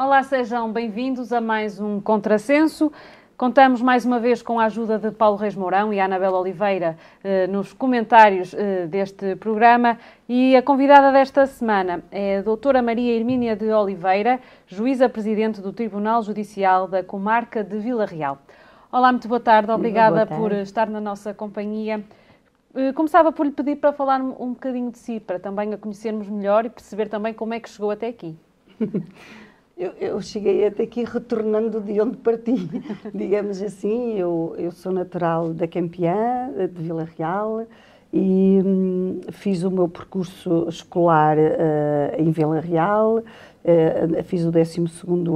Olá, sejam bem-vindos a mais um Contrassenso. Contamos mais uma vez com a ajuda de Paulo Reis Mourão e Anabela Oliveira eh, nos comentários eh, deste programa. E a convidada desta semana é a doutora Maria Hermínia de Oliveira, juíza presidente do Tribunal Judicial da Comarca de Vila Real. Olá, muito boa tarde. Obrigada boa tarde. por estar na nossa companhia. Eh, começava por lhe pedir para falar um bocadinho de si, para também a conhecermos melhor e perceber também como é que chegou até aqui. Eu, eu, cheguei até aqui retornando de onde parti, digamos assim. Eu, eu sou natural da Campeã, de Vila Real, e hum, fiz o meu percurso escolar uh, em Vila Real. Uh, fiz o 12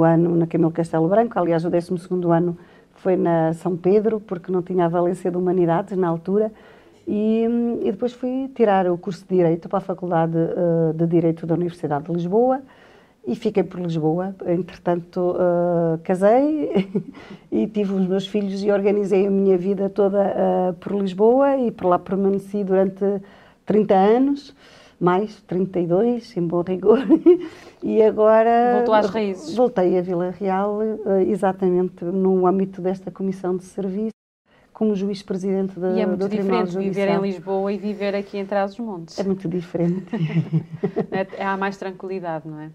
ano na Camilo Castelo Branco. Aliás, o 12 ano foi na São Pedro, porque não tinha a valência de Humanidades na altura. E, hum, e depois fui tirar o curso de Direito para a Faculdade uh, de Direito da Universidade de Lisboa e fiquei por Lisboa. Entretanto, uh, casei e tive os meus filhos e organizei a minha vida toda uh, por Lisboa e por lá permaneci durante 30 anos, mais 32, em bom rigor. e agora. Voltou às raízes. Voltei a Vila Real, uh, exatamente no âmbito desta comissão de serviço. Como juiz-presidente da E é muito diferente viver em Lisboa e viver aqui em Trás-os-Montes. É muito diferente. é, há mais tranquilidade, não é?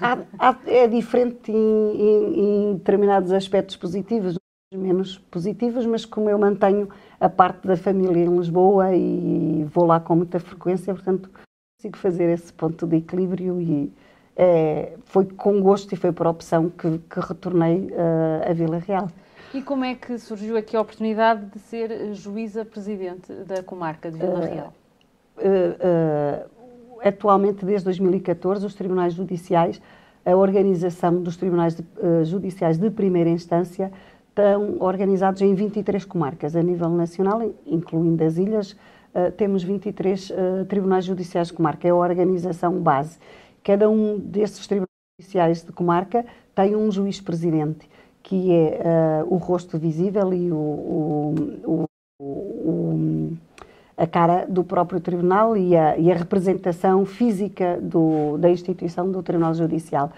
Há, há, é diferente em, em, em, determinados aspectos positivos, menos positivos, mas como eu mantenho a parte da família em Lisboa e vou lá com muita frequência, portanto consigo fazer esse ponto de equilíbrio e é, foi com gosto e foi por opção que, que retornei uh, a Vila Real. E como é que surgiu aqui a oportunidade de ser juíza presidente da comarca de Vila Real? Uh, uh, atualmente, desde 2014, os tribunais judiciais, a organização dos tribunais de, uh, judiciais de primeira instância, estão organizados em 23 comarcas a nível nacional, incluindo as ilhas. Uh, temos 23 uh, eh, tribunais judiciais de comarca, é a organização base. Cada um desses tribunais judiciais de comarca tem um juiz-presidente, que é o rosto visível e o, o, o a cara do próprio tribunal e a, e a representação física do, da instituição do Tribunal Judicial.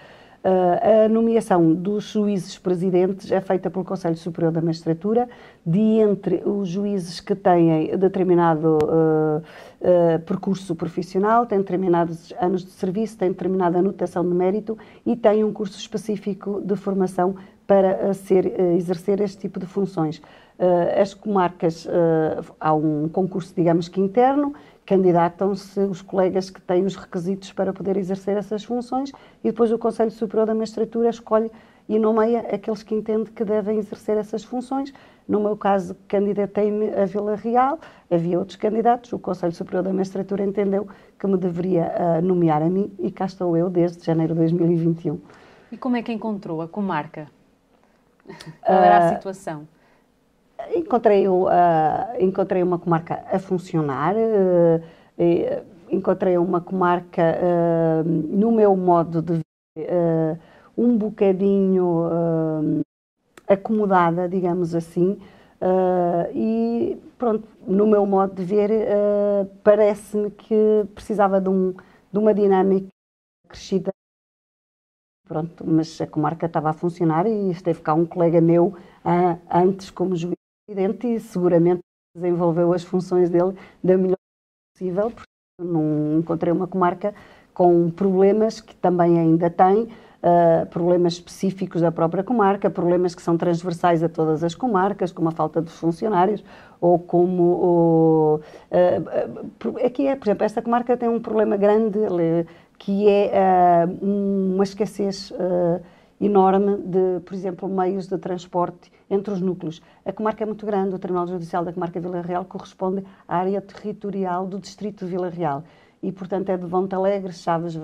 Uh, a nomeação dos juízes presidentes é feita pelo Conselho Superior da Magistratura, de entre os juízes que têm determinado uh, uh, percurso profissional, têm determinados anos de serviço, têm determinada anotação de mérito e têm um curso específico de formação para ser, exercer este tipo de funções. Uh, as comarcas, uh, há um concurso, digamos que interno, candidatam-se os colegas que têm os requisitos para poder exercer essas funções e depois o Conselho Superior da Magistratura escolhe e nomeia aqueles que entende que devem exercer essas funções. No meu caso, candidatei-me a Vila Real, havia outros candidatos, o Conselho Superior da Magistratura entendeu que me deveria uh, nomear a mim e cá estou eu desde janeiro de 2021. E como é que encontrou a comarca? Qual era a situação? Encontrei, uh, encontrei uma comarca a funcionar, uh, encontrei uma comarca uh, no meu modo de ver, um bocadinho acomodada, digamos assim, e pronto, no meu modo de ver, parece-me que precisava de, um, de uma dinâmica crescida. Pronto, mas a comarca estava a funcionar e esteve cá um colega meu antes como juiz presidente e seguramente desenvolveu as funções dele da melhor possível, porque não encontrei uma comarca com problemas que também ainda tem, uh, problemas específicos da própria comarca, problemas que são transversais a todas as comarcas, como a falta de funcionários, ou como. Ou, uh, aqui é, por exemplo, esta comarca tem um problema grande que é uma escassez enorme de, por exemplo, meios de transporte entre os núcleos. A comarca é muito grande, o Tribunal Judicial da Comarca Vila Real corresponde à área territorial do Distrito de Vila Real e, portanto, é de Vonte Alegre, Chaves,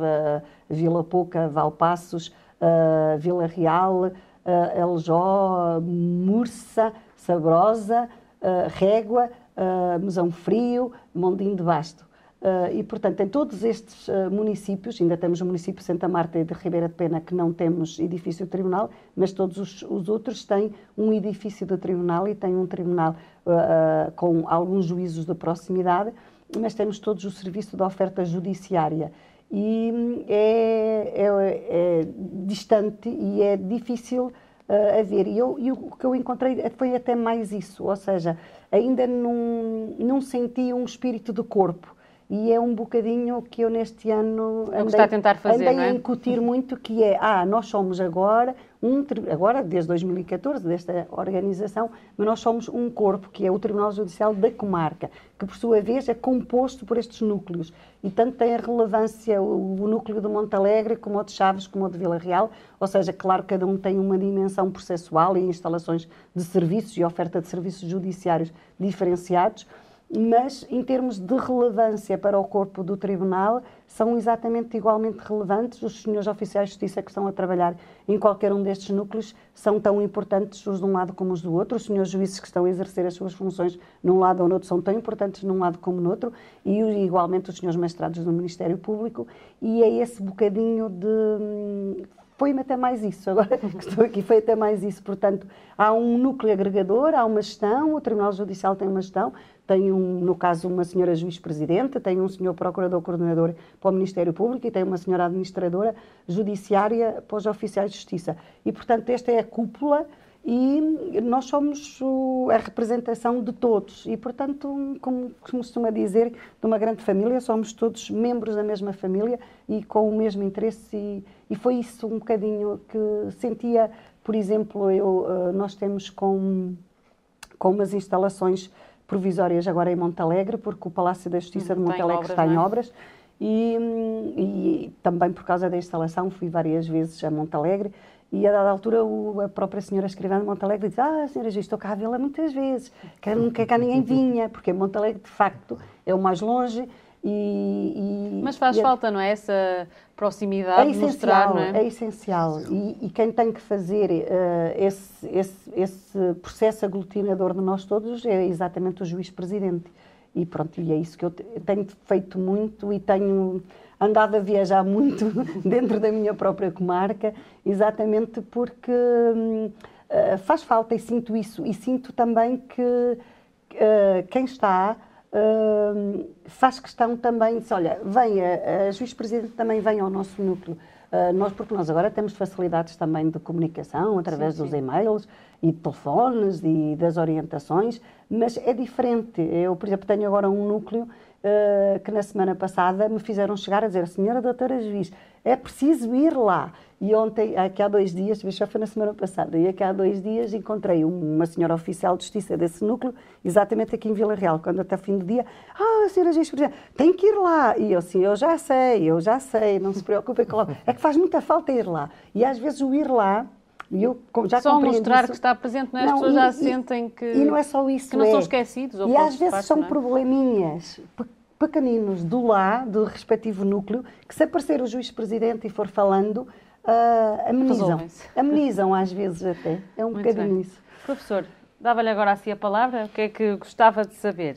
Vila Pouca, Valpassos, uh, Vila Real, uh, Eljó, Mursa, Sabrosa, uh, Régua, uh, Mesão Frio, Mondim de Basto. Uh, e, portanto, em todos estes uh, municípios, ainda temos o município de Santa Marta e de Ribeira de Pena que não temos edifício de tribunal, mas todos os, os outros têm um edifício de tribunal e têm um tribunal uh, com alguns juízos de proximidade, mas temos todos o serviço de oferta judiciária. e hum, é, é, é distante e é difícil a ver. E, eu, e o que eu encontrei foi até mais isso, ou seja, ainda não, não senti um espírito de corpo e é um bocadinho que eu neste ano é andei, a, tentar fazer, andei é? a incutir muito, que é, ah, nós somos agora, um, agora desde 2014, desta organização, mas nós somos um corpo, que é o Tribunal Judicial da Comarca, que por sua vez é composto por estes núcleos, e tanto tem a relevância o, o núcleo de Montalegre, como o de Chaves, como o de Vila Real, ou seja, claro, cada um tem uma dimensão processual e instalações de serviços e oferta de serviços judiciários diferenciados, mas em termos de relevância para o corpo do Tribunal, são exatamente igualmente relevantes. Os senhores oficiais de justiça que estão a trabalhar em qualquer um destes núcleos são tão importantes os de um lado como os do outro. Os senhores juízes que estão a exercer as suas funções num lado ou no outro são tão importantes num lado como no outro, e igualmente os senhores mestrados do Ministério Público. E é esse bocadinho de foi-me até mais isso, agora que estou aqui, foi até mais isso. Portanto, há um núcleo agregador, há uma gestão, o Tribunal Judicial tem uma gestão, tem, um, no caso, uma senhora juiz-presidente, tem um senhor procurador-coordenador para o Ministério Público e tem uma senhora administradora judiciária para os oficiais de justiça. E, portanto, esta é a cúpula e nós somos a representação de todos. E, portanto, como costuma dizer, de uma grande família, somos todos membros da mesma família e com o mesmo interesse. E, e foi isso um bocadinho que sentia, por exemplo, eu, eh, nós temos com, com umas instalações provisórias agora em Montalegre, porque o Palácio da Justiça de Montalegre está em obras. E, e, também por causa da instalação fui várias vezes a Montalegre e a dada altura o, a própria senhora escrivã de Montalegre diz ah, senhora já estou cá a vê-la muitas vezes, que nunca cá ninguém vinha, porque Montalegre de facto é o mais longe e, e, Mas faz e falta, não é? Essa proximidade, é essencial, mostrar, não é? É essencial. E, e quem tem que fazer uh, esse, esse, esse processo aglutinador de nós todos é exatamente o juiz-presidente. E pronto, e é isso que eu tenho feito muito e tenho andado a viajar muito dentro da minha própria comarca, exatamente porque uh, faz falta e sinto isso. E sinto também que uh, quem está Uh, faz questão também, diz, olha, vem, a, a juiz-presidente também vem ao nosso núcleo, uh, nós, porque nós agora temos facilidades também de comunicação através sim, dos sim. e-mails e telefones e das orientações, mas é diferente. Eu, por exemplo, tenho agora um núcleo uh, que na semana passada me fizeram chegar a dizer, senhora doutora juiz, é preciso ir lá. E ontem, aqui há dois dias, já foi na semana passada, e aqui há dois dias encontrei uma senhora oficial de justiça desse núcleo, exatamente aqui em Vila Real, quando até fim do dia, ah, a senhora juiz, tem que ir lá. E eu assim, eu já sei, eu já sei, não se preocupem com É que faz muita falta ir lá. E às vezes o ir lá e eu já só mostrar isso. que está presente, não é? as pessoas e, já sentem que, e não é só isso, que não é. são esquecidos. e às vezes são é? probleminhas pequeninos do lá, do respectivo núcleo, que se aparecer o juiz-presidente e for falando, uh, amenizam. Amenizam às vezes até. É um Muito bocadinho bem. isso. Professor, dava-lhe agora assim a palavra. O que é que gostava de saber?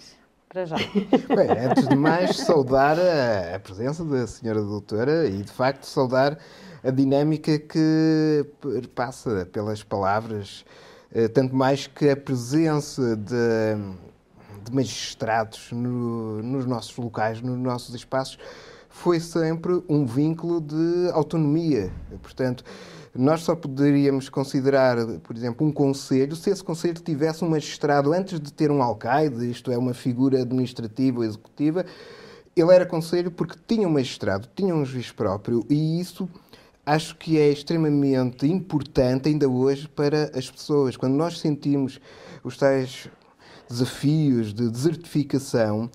Para já. Bem, antes de mais, saudar a, a presença da senhora doutora e, de facto, saudar a dinâmica que passa pelas palavras, eh, tanto mais que a presença de, de magistrados no, nos nossos locais, nos nossos espaços, foi sempre um vínculo de autonomia. Portanto, nós só poderíamos considerar, por exemplo, um conselho se esse conselho tivesse um magistrado antes de ter um alcaide, isto é, uma figura administrativa ou executiva. Ele era conselho porque tinha um magistrado, tinha um juiz próprio e isso acho que é extremamente importante ainda hoje para as pessoas. Quando nós sentimos os tais desafios de desertificação,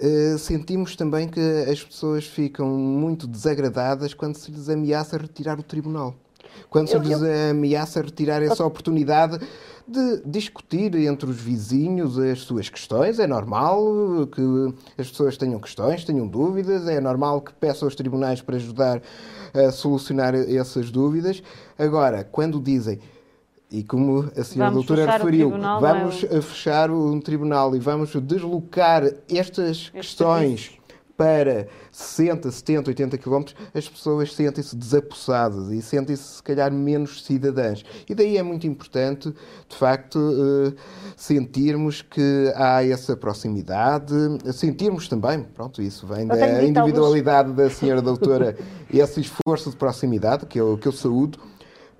uh, sentimos também que as pessoas ficam muito desagradadas quando se lhes ameaça retirar o tribunal. Quando se lhes ameaça retirar essa oportunidade de discutir entre os vizinhos as suas questões. É normal que as pessoas tenham questões, tenham dúvidas, é normal que peçam aos tribunais para ajudar a solucionar essas dúvidas. Agora, quando dizem e como a senhora vamos doutora referiu, vamos é? fechar um tribunal e vamos deslocar estas questões para 60, 70, 80 km, as pessoas sentem-se desapossadas e sentem-se, se calhar, menos cidadãs. E daí é muito importante, de facto, eh, sentirmos que há essa proximidade, sentirmos também, pronto, isso vem da individualidade alguns... da senhora doutora, esse esforço de proximidade, que eu, que eu saúdo,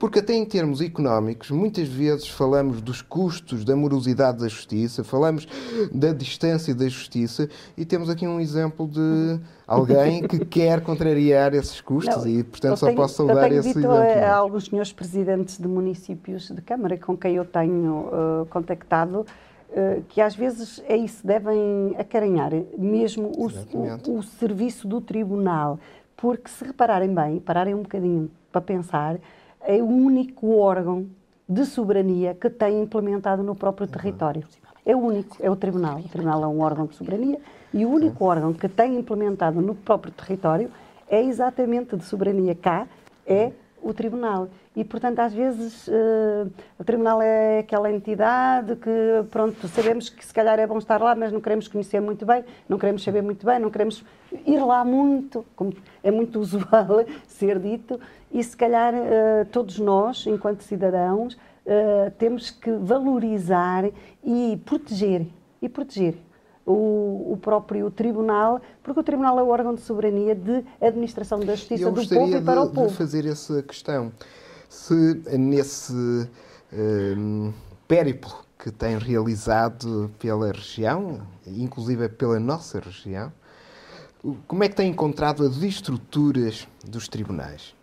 porque até em termos económicos, muitas vezes falamos dos custos da morosidade da justiça, falamos da distância da justiça e temos aqui um exemplo de alguém que quer contrariar esses custos não, e, portanto, só tenho, posso saudar esse exemplo. Eu tenho a alguns senhores presidentes de municípios de Câmara com quem eu tenho uh, contactado uh, que às vezes é isso, devem acarinhar mesmo o, o, o serviço do tribunal, porque se repararem bem, pararem um bocadinho para pensar, é o único órgão de soberania que tem implementado no próprio território. É o único, é o Tribunal. O Tribunal é um órgão de soberania e o único órgão que tem implementado no próprio território é exatamente de soberania cá, é o Tribunal. E, portanto, às vezes uh, o Tribunal é aquela entidade que, pronto, sabemos que se calhar é bom estar lá, mas não queremos conhecer muito bem, não queremos saber muito bem, não queremos ir lá muito, como é muito usual ser dito, e se calhar uh, todos nós, enquanto cidadãos, uh, temos que valorizar e proteger, e proteger o, o, próprio Tribunal, porque o Tribunal é o órgão de soberania de administração da justiça do povo e para de, o povo. de fazer essa questão. Se nesse um, périplo que tem realizado pela região, inclusive pela nossa região, como é que tem encontrado as estruturas dos tribunais?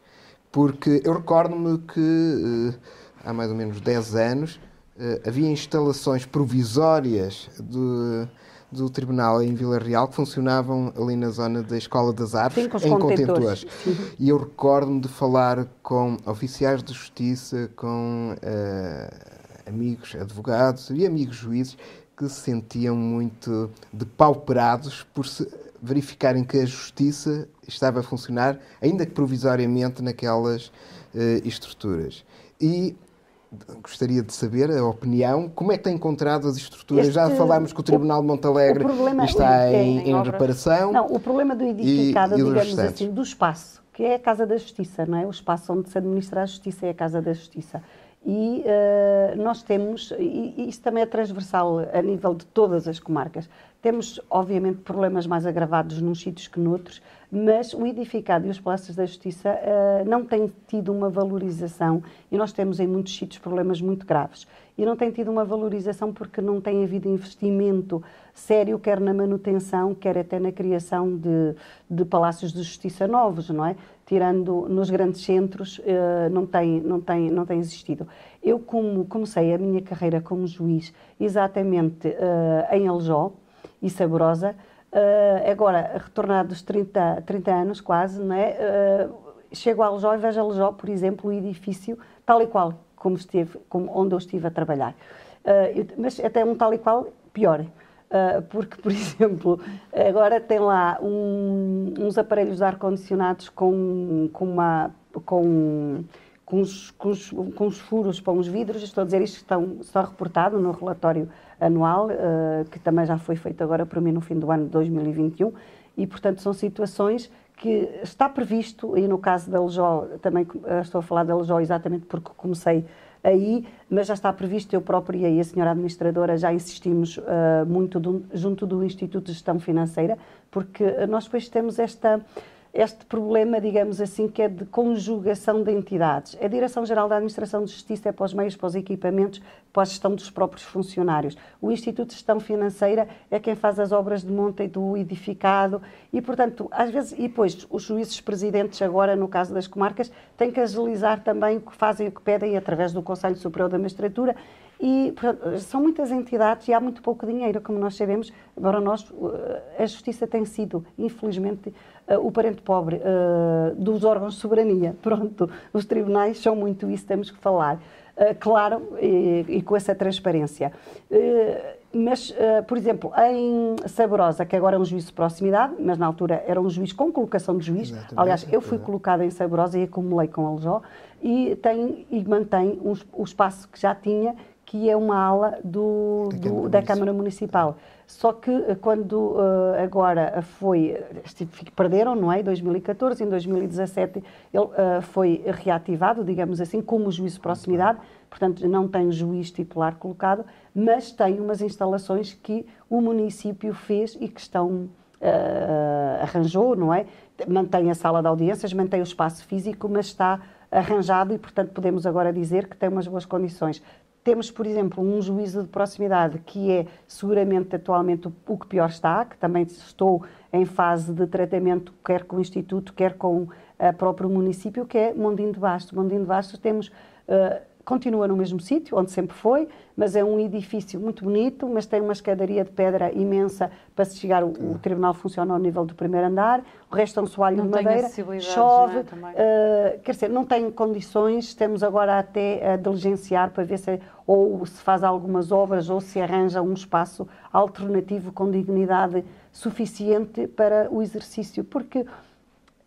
Porque eu recordo-me que uh, há mais ou menos 10 anos uh, havia instalações provisórias de, do tribunal em Vila Real que funcionavam ali na zona da Escola das Artes, Sim, em contentores. E eu recordo-me de falar com oficiais de justiça, com uh, amigos advogados e amigos juízes que se sentiam muito depauperados por se verificarem que a justiça estava a funcionar, ainda que provisoriamente, naquelas uh, estruturas. E gostaria de saber a opinião, como é que tem encontrado as estruturas? Este, Já falámos que o Tribunal de Montalegre está é, em, em, em reparação. Não, o problema do edificado, e, digamos e assim, do espaço, que é a Casa da Justiça, não é? O espaço onde se administra a justiça é a Casa da Justiça. E uh, nós temos, e isso também é transversal a nível de todas as comarcas, temos, obviamente, problemas mais agravados num sítios que noutros, mas o edificado e os palácios da justiça uh, não têm tido uma valorização e nós temos em muitos sítios problemas muito graves. E não têm tido uma valorização porque não tem havido investimento sério, quer na manutenção, quer até na criação de, de palácios de justiça novos, não é? Tirando nos grandes centros, uh, não, tem, não, tem, não tem existido. Eu, como comecei a minha carreira como juiz exatamente uh, em Aljó, e saborosa. Uh, agora, retornado dos 30, 30 anos quase, não é? Uh, chego a Aljó e vejo Aljó, por exemplo, o edifício tal e qual como esteve, como, onde eu estive a trabalhar. Uh, eu, mas até um tal e qual pior. Uh, porque, por exemplo, agora tem lá um, uns aparelhos ar-condicionados com, com, uma, com, com, os, com, com os furos para os vidros. Estou a dizer isto, estão, está reportado no relatório anual, uh, que também já foi feito agora para mim no fim do ano de 2021, e portanto são situações que está previsto, e no caso da Lejó, também uh, estou a falar da Lejó exatamente porque comecei aí, mas já está previsto, eu própria e a senhora administradora já insistimos uh, muito do, junto do Instituto de Gestão Financeira, porque nós depois temos esta este problema, digamos assim, que é de conjugação de entidades. A Direção-Geral da Administração de Justiça é para os meios, para os equipamentos, para a gestão dos próprios funcionários. O Instituto de Gestão Financeira é quem faz as obras de monta e do edificado e, portanto, às vezes, e depois os juízes presidentes agora, no caso das comarcas, têm que agilizar também o que fazem, o que pedem através do Conselho Superior da Magistratura e portanto, são muitas entidades e há muito pouco dinheiro, como nós sabemos. Agora, nós, a justiça tem sido, infelizmente, eh, o parente pobre uh, dos órgãos de soberania. Pronto, os tribunais são muito isso, temos que falar. Uh, claro, e, e, com essa transparência. Mas, por exemplo, em Saborosa, que agora é um juiz de proximidade, mas na altura era um juiz com colocação de juiz. Exatamente, Aliás, eu fui colocada em Saborosa e acumulei com Aljó, e tem e mantém um, o espaço que já tinha, que é uma ala do, do, da Câmara Municipal. Só que eh, quando uh, agora foi, perderam, não é? Em 2014, em 2017 ele uh, foi reativado, digamos assim, como juiz de proximidade, portanto não tem juiz titular colocado, mas tem umas instalações que o município fez e que estão, uh, arranjou, não é? Mantém a sala de audiências, mantém o espaço físico, mas está arranjado e, portanto, podemos agora dizer que tem umas boas condições. Temos, por exemplo, um juízo de proximidade que é seguramente atualmente o que pior está, que também estou em fase de tratamento, quer com o Instituto, quer com o próprio município, que é Mondinho de Bastos. Mondinho de Bastos temos uh, continua no mesmo sítio, onde sempre foi, mas é um edifício muito bonito, mas tem uma escadaria de pedra imensa para se chegar. O, o tribunal funciona ao nível do primeiro andar, o resto é um soalho não de madeira, chove, é? uh, quer dizer, não tem condições, temos agora até a diligenciar para ver se ou se faz algumas obras ou se arranja um espaço alternativo com dignidade suficiente para o exercício, porque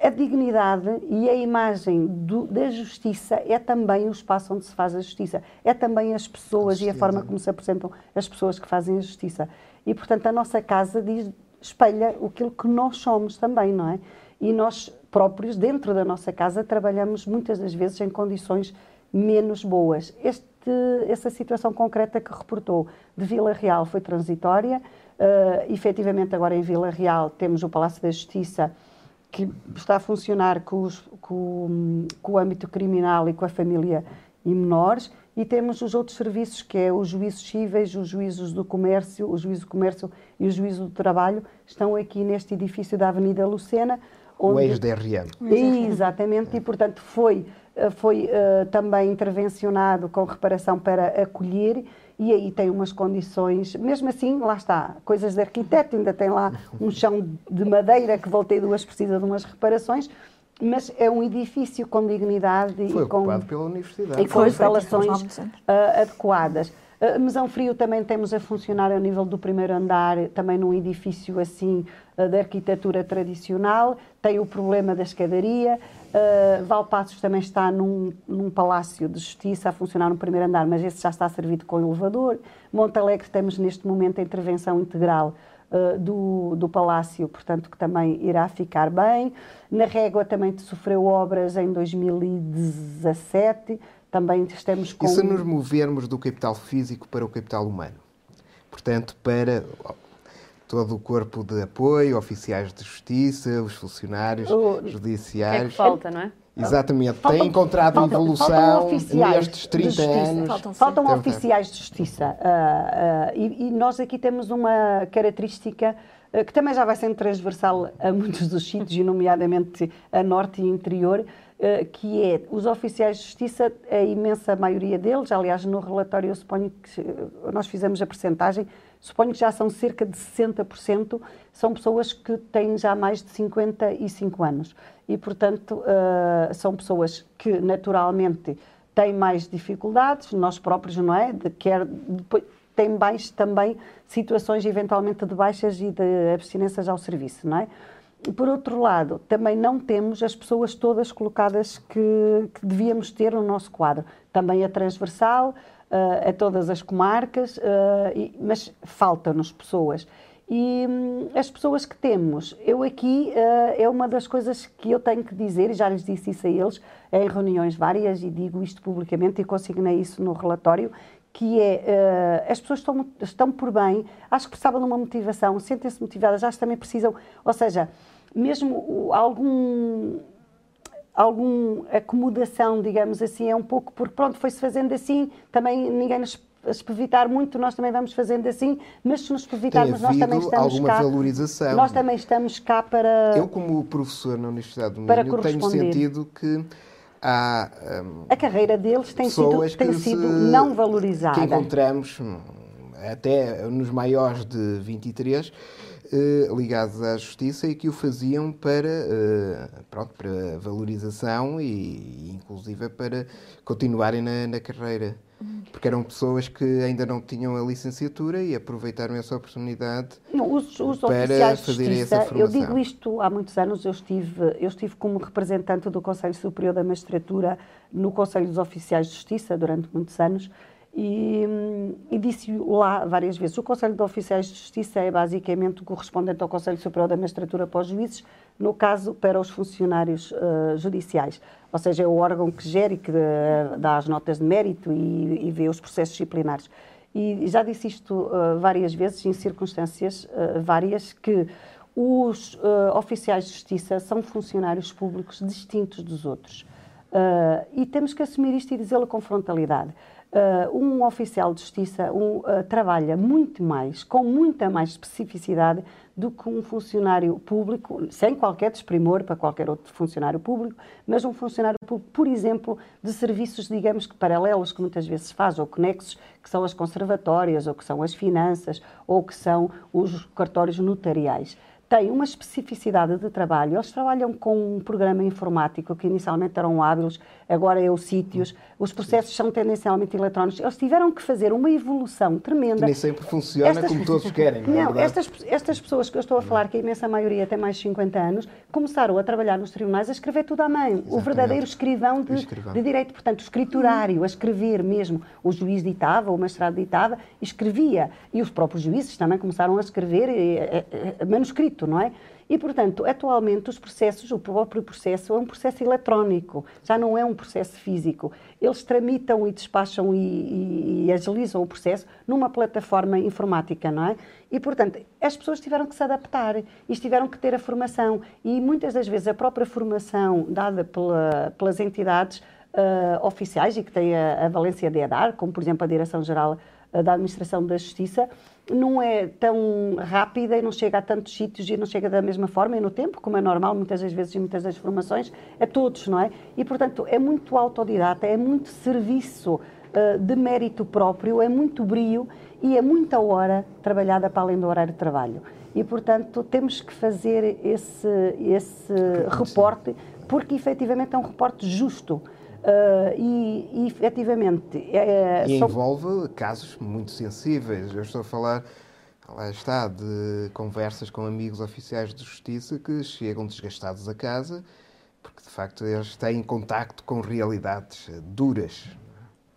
a dignidade e a imagem do, da justiça é também o espaço onde se faz a justiça, é também as pessoas a e a forma como se apresentam as pessoas que fazem a justiça. E, portanto, a nossa casa diz, espelha aquilo que nós somos também, não é? E nós próprios, dentro da nossa casa, trabalhamos muitas das vezes em condições menos boas. Este, essa situação concreta que reportou de Vila Real foi transitória. Uh, efetivamente, agora em Vila Real temos o Palácio da Justiça que está a funcionar com, os, com, com, o âmbito criminal e com a família e menores, e temos os outros serviços, que é os juízos cíveis, os juízos do comércio, o juízo do comércio e o juízo do trabalho, estão aqui neste edifício da Avenida Lucena. Onde... O ex-DRM. Exatamente, e portanto foi, foi uh, também intervencionado com reparação para acolher e aí tem umas condições, mesmo assim, lá está, coisas de arquiteto, ainda tem lá um chão de madeira que voltei duas precisa de umas reparações, mas é um edifício com dignidade foi e com, pela universidade. E com instalações uh, adequadas. Uh, Mesão Frio também temos a funcionar a nível do primeiro andar, também num edifício assim uh, de arquitetura tradicional, tem o problema da escadaria, Uh, Valpassos também está num, num, palácio de justiça a funcionar no primeiro andar, mas esse já está servido com elevador. Montalegre temos neste momento a intervenção integral uh, do, do palácio, portanto que também irá ficar bem. Na Régua também sofreu obras em 2017, também estamos com... E se nos movermos do capital físico para o capital humano? Portanto, para todo o corpo de apoio, oficiais de justiça, os funcionários o... judiciários. É que falta, não é? Exatamente, faltam, tem encontrado faltam, evolução faltam nestes 30 anos. Faltam, faltam oficiais de justiça. Uh, uh, e, e, nós aqui temos uma característica uh, que também já vai sendo transversal a muitos dos sítios, nomeadamente a norte e interior, que é os oficiais de justiça, a imensa maioria deles, aliás, no relatório eu suponho que nós fizemos a percentagem, suponho que já são cerca de 60%, são pessoas que têm já mais de 55 anos. E, portanto, uh, são pessoas que naturalmente têm mais dificuldades, nós próprios, não é? De, quer, depois, têm mais também situações eventualmente de baixas e de abstinências ao serviço, não é? Por outro lado, também não temos as pessoas todas colocadas que, que devíamos ter no nosso quadro. Também a transversal, uh, a todas as comarcas, uh, e, mas faltam-nos pessoas. E hum, as pessoas que temos, eu aqui uh, é uma das coisas que eu tenho que dizer, e já lhes disse isso a eles em reuniões várias, e digo isto publicamente e consignei isso no relatório, que é uh, as pessoas estão, estão por bem, acho que precisavam de uma motivação, sentem-se motivadas, acho que também precisam, ou seja, mesmo algum alguma acomodação, digamos assim, é um pouco porque pronto, foi-se fazendo assim, também ninguém nos espevitar muito, nós também vamos fazendo assim, mas se nos espevitarmos, nós também estamos alguma cá. valorização. Nós também estamos cá para. Eu, como professor na Universidade do Minho, tenho sentido que há. Um, a carreira deles tem sido, tem sido não valorizada. Que encontramos, hum, até nos maiores de 23, eh, ligados à justiça e que o faziam para, eh, pronto, para valorização e, inclusive, para continuarem na, na carreira porque eram pessoas que ainda não tinham a licenciatura e aproveitaram essa oportunidade não, os, os para fazer essa formação. Eu digo isto há muitos anos, eu estive, eu estive como representante do Conselho Superior da Magistratura no Conselho dos Oficiais de Justiça durante muitos anos E, e disse lá várias vezes: o Conselho de Oficiais de Justiça é basicamente o correspondente ao Conselho Superior da Magistratura para os juízes, no caso para os funcionários uh, judiciais. Ou seja, é o órgão que gere e que uh, dá as notas de mérito e, e, vê os processos disciplinares. E já disse isto uh, várias vezes, em circunstâncias várias, que os oficiais de justiça são funcionários públicos distintos dos outros. e temos que assumir isto e dizê-lo com frontalidade. Uh, um oficial de justiça um, uh, trabalha muito mais, com muita mais especificidade do que um funcionário público, sem qualquer desprimor para qualquer outro funcionário público, mas um funcionário público, por exemplo, de serviços, digamos que paralelos, que muitas vezes faz, ou conexos, que são as conservatórias, ou que são as finanças, ou que são os cartórios notariais têm uma especificidade de trabalho. Eles trabalham com um programa informático que inicialmente eram hábiles, agora é o sítios. Os processos são tendencialmente eletrónicos. Eles tiveram que fazer uma evolução tremenda. Nem sempre funciona estas... como todos querem. Não, é não estas, estas pessoas que eu estou a falar, que a imensa maioria tem mais de 50 anos, começaram a trabalhar nos tribunais a escrever tudo à mão. Exatamente. O verdadeiro escrivão de, escrivão de, direito. Portanto, o escriturário, a escrever mesmo. O juiz ditava, o magistrado ditava, escrevia. E os próprios juízes também começaram a escrever eh, eh, eh, não é? E, portanto, atualmente os processos, o próprio processo é um processo eletrónico, já não é um processo físico. Eles tramitam e despacham e, e, e, agilizam o processo numa plataforma informática, não é? E, portanto, as pessoas tiveram que se adaptar e tiveram que ter a formação. E muitas das vezes a própria formação dada pela, pelas entidades uh, oficiais e que têm a, a valência de EDAR, como por exemplo a Direção-Geral uh, da Administração da Justiça, não é tão rápida e não chega a tantos sítios e não chega da mesma forma e no tempo, como é normal muitas das vezes em muitas das formações, a todos, não é? E, portanto, é muito autodidata, é muito serviço uh, de mérito próprio, é muito brio e é muita hora trabalhada para além do horário de trabalho. E, portanto, temos que fazer esse, esse reporte, porque efetivamente é um reporte justo. Uh, e, e efetivamente. É, e envolve casos muito sensíveis. Eu estou a falar, lá está, de conversas com amigos oficiais de justiça que chegam desgastados a casa porque de facto eles têm contacto com realidades duras.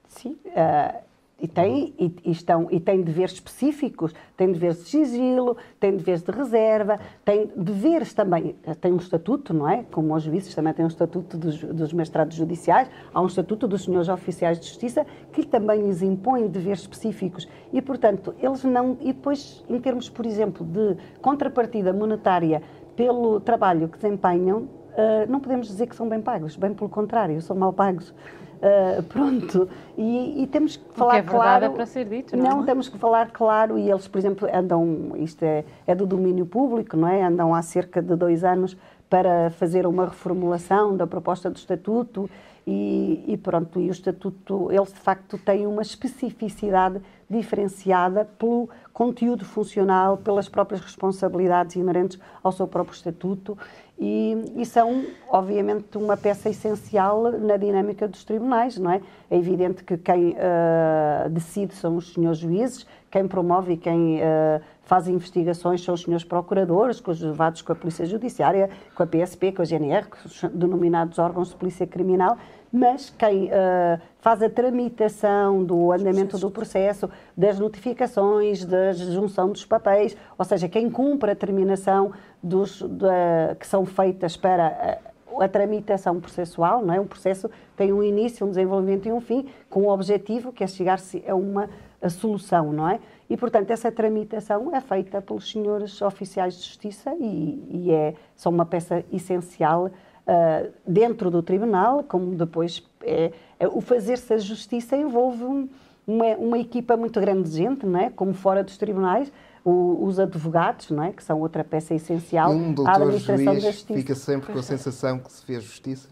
Sim. Uh, e tem, e, e, estão, e tem deveres específicos, tem deveres de sigilo, tem deveres de reserva, tem deveres também, tem um estatuto, não é? Como os juízes também têm um estatuto dos, dos mestrados judiciais, há um estatuto dos senhores oficiais de justiça que também lhes impõe deveres específicos. E, portanto, eles não. E depois, em termos, por exemplo, de contrapartida monetária pelo trabalho que desempenham, uh, não podemos dizer que são bem pagos, bem pelo contrário, são mal pagos. Uh, pronto, e, e, temos que falar é claro. É para ser dito, não, não é? temos que falar claro. E eles, por exemplo, andam, isto é, é do domínio público, não é? Andam há cerca de dois anos para fazer uma reformulação da proposta do estatuto e, e, pronto, e o estatuto, eles de facto têm uma especificidade diferenciada pelo conteúdo funcional, pelas próprias responsabilidades inerentes ao seu próprio estatuto e, e, são, obviamente, uma peça essencial na dinâmica dos tribunais, não é? É evidente que quem uh, decide são os senhores juízes, quem promove e quem uh, faz investigações são os senhores procuradores, conjugados com a Polícia Judiciária, com a PSP, com a GNR, os denominados órgãos de polícia criminal, mas quem uh, faz a tramitação do andamento do processo, das notificações, da junção dos papéis, ou seja, quem cumpre a terminação dos, da, que são feitas para a, a, tramitação processual, não é? Um processo tem um início, um desenvolvimento e um fim, com o objetivo que é chegar-se a uma a solução, não é? E, portanto, essa tramitação é feita pelos senhores oficiais de justiça e, e é, são uma peça essencial uh, dentro do tribunal, como depois é, é o fazer-se a justiça envolve um, uma, uma, equipa muito grande de gente, não é? Como fora dos tribunais, o, os advogados, não é? Que são outra peça essencial um à administração juiz da justiça. Fica sempre com a sensação que se fez justiça.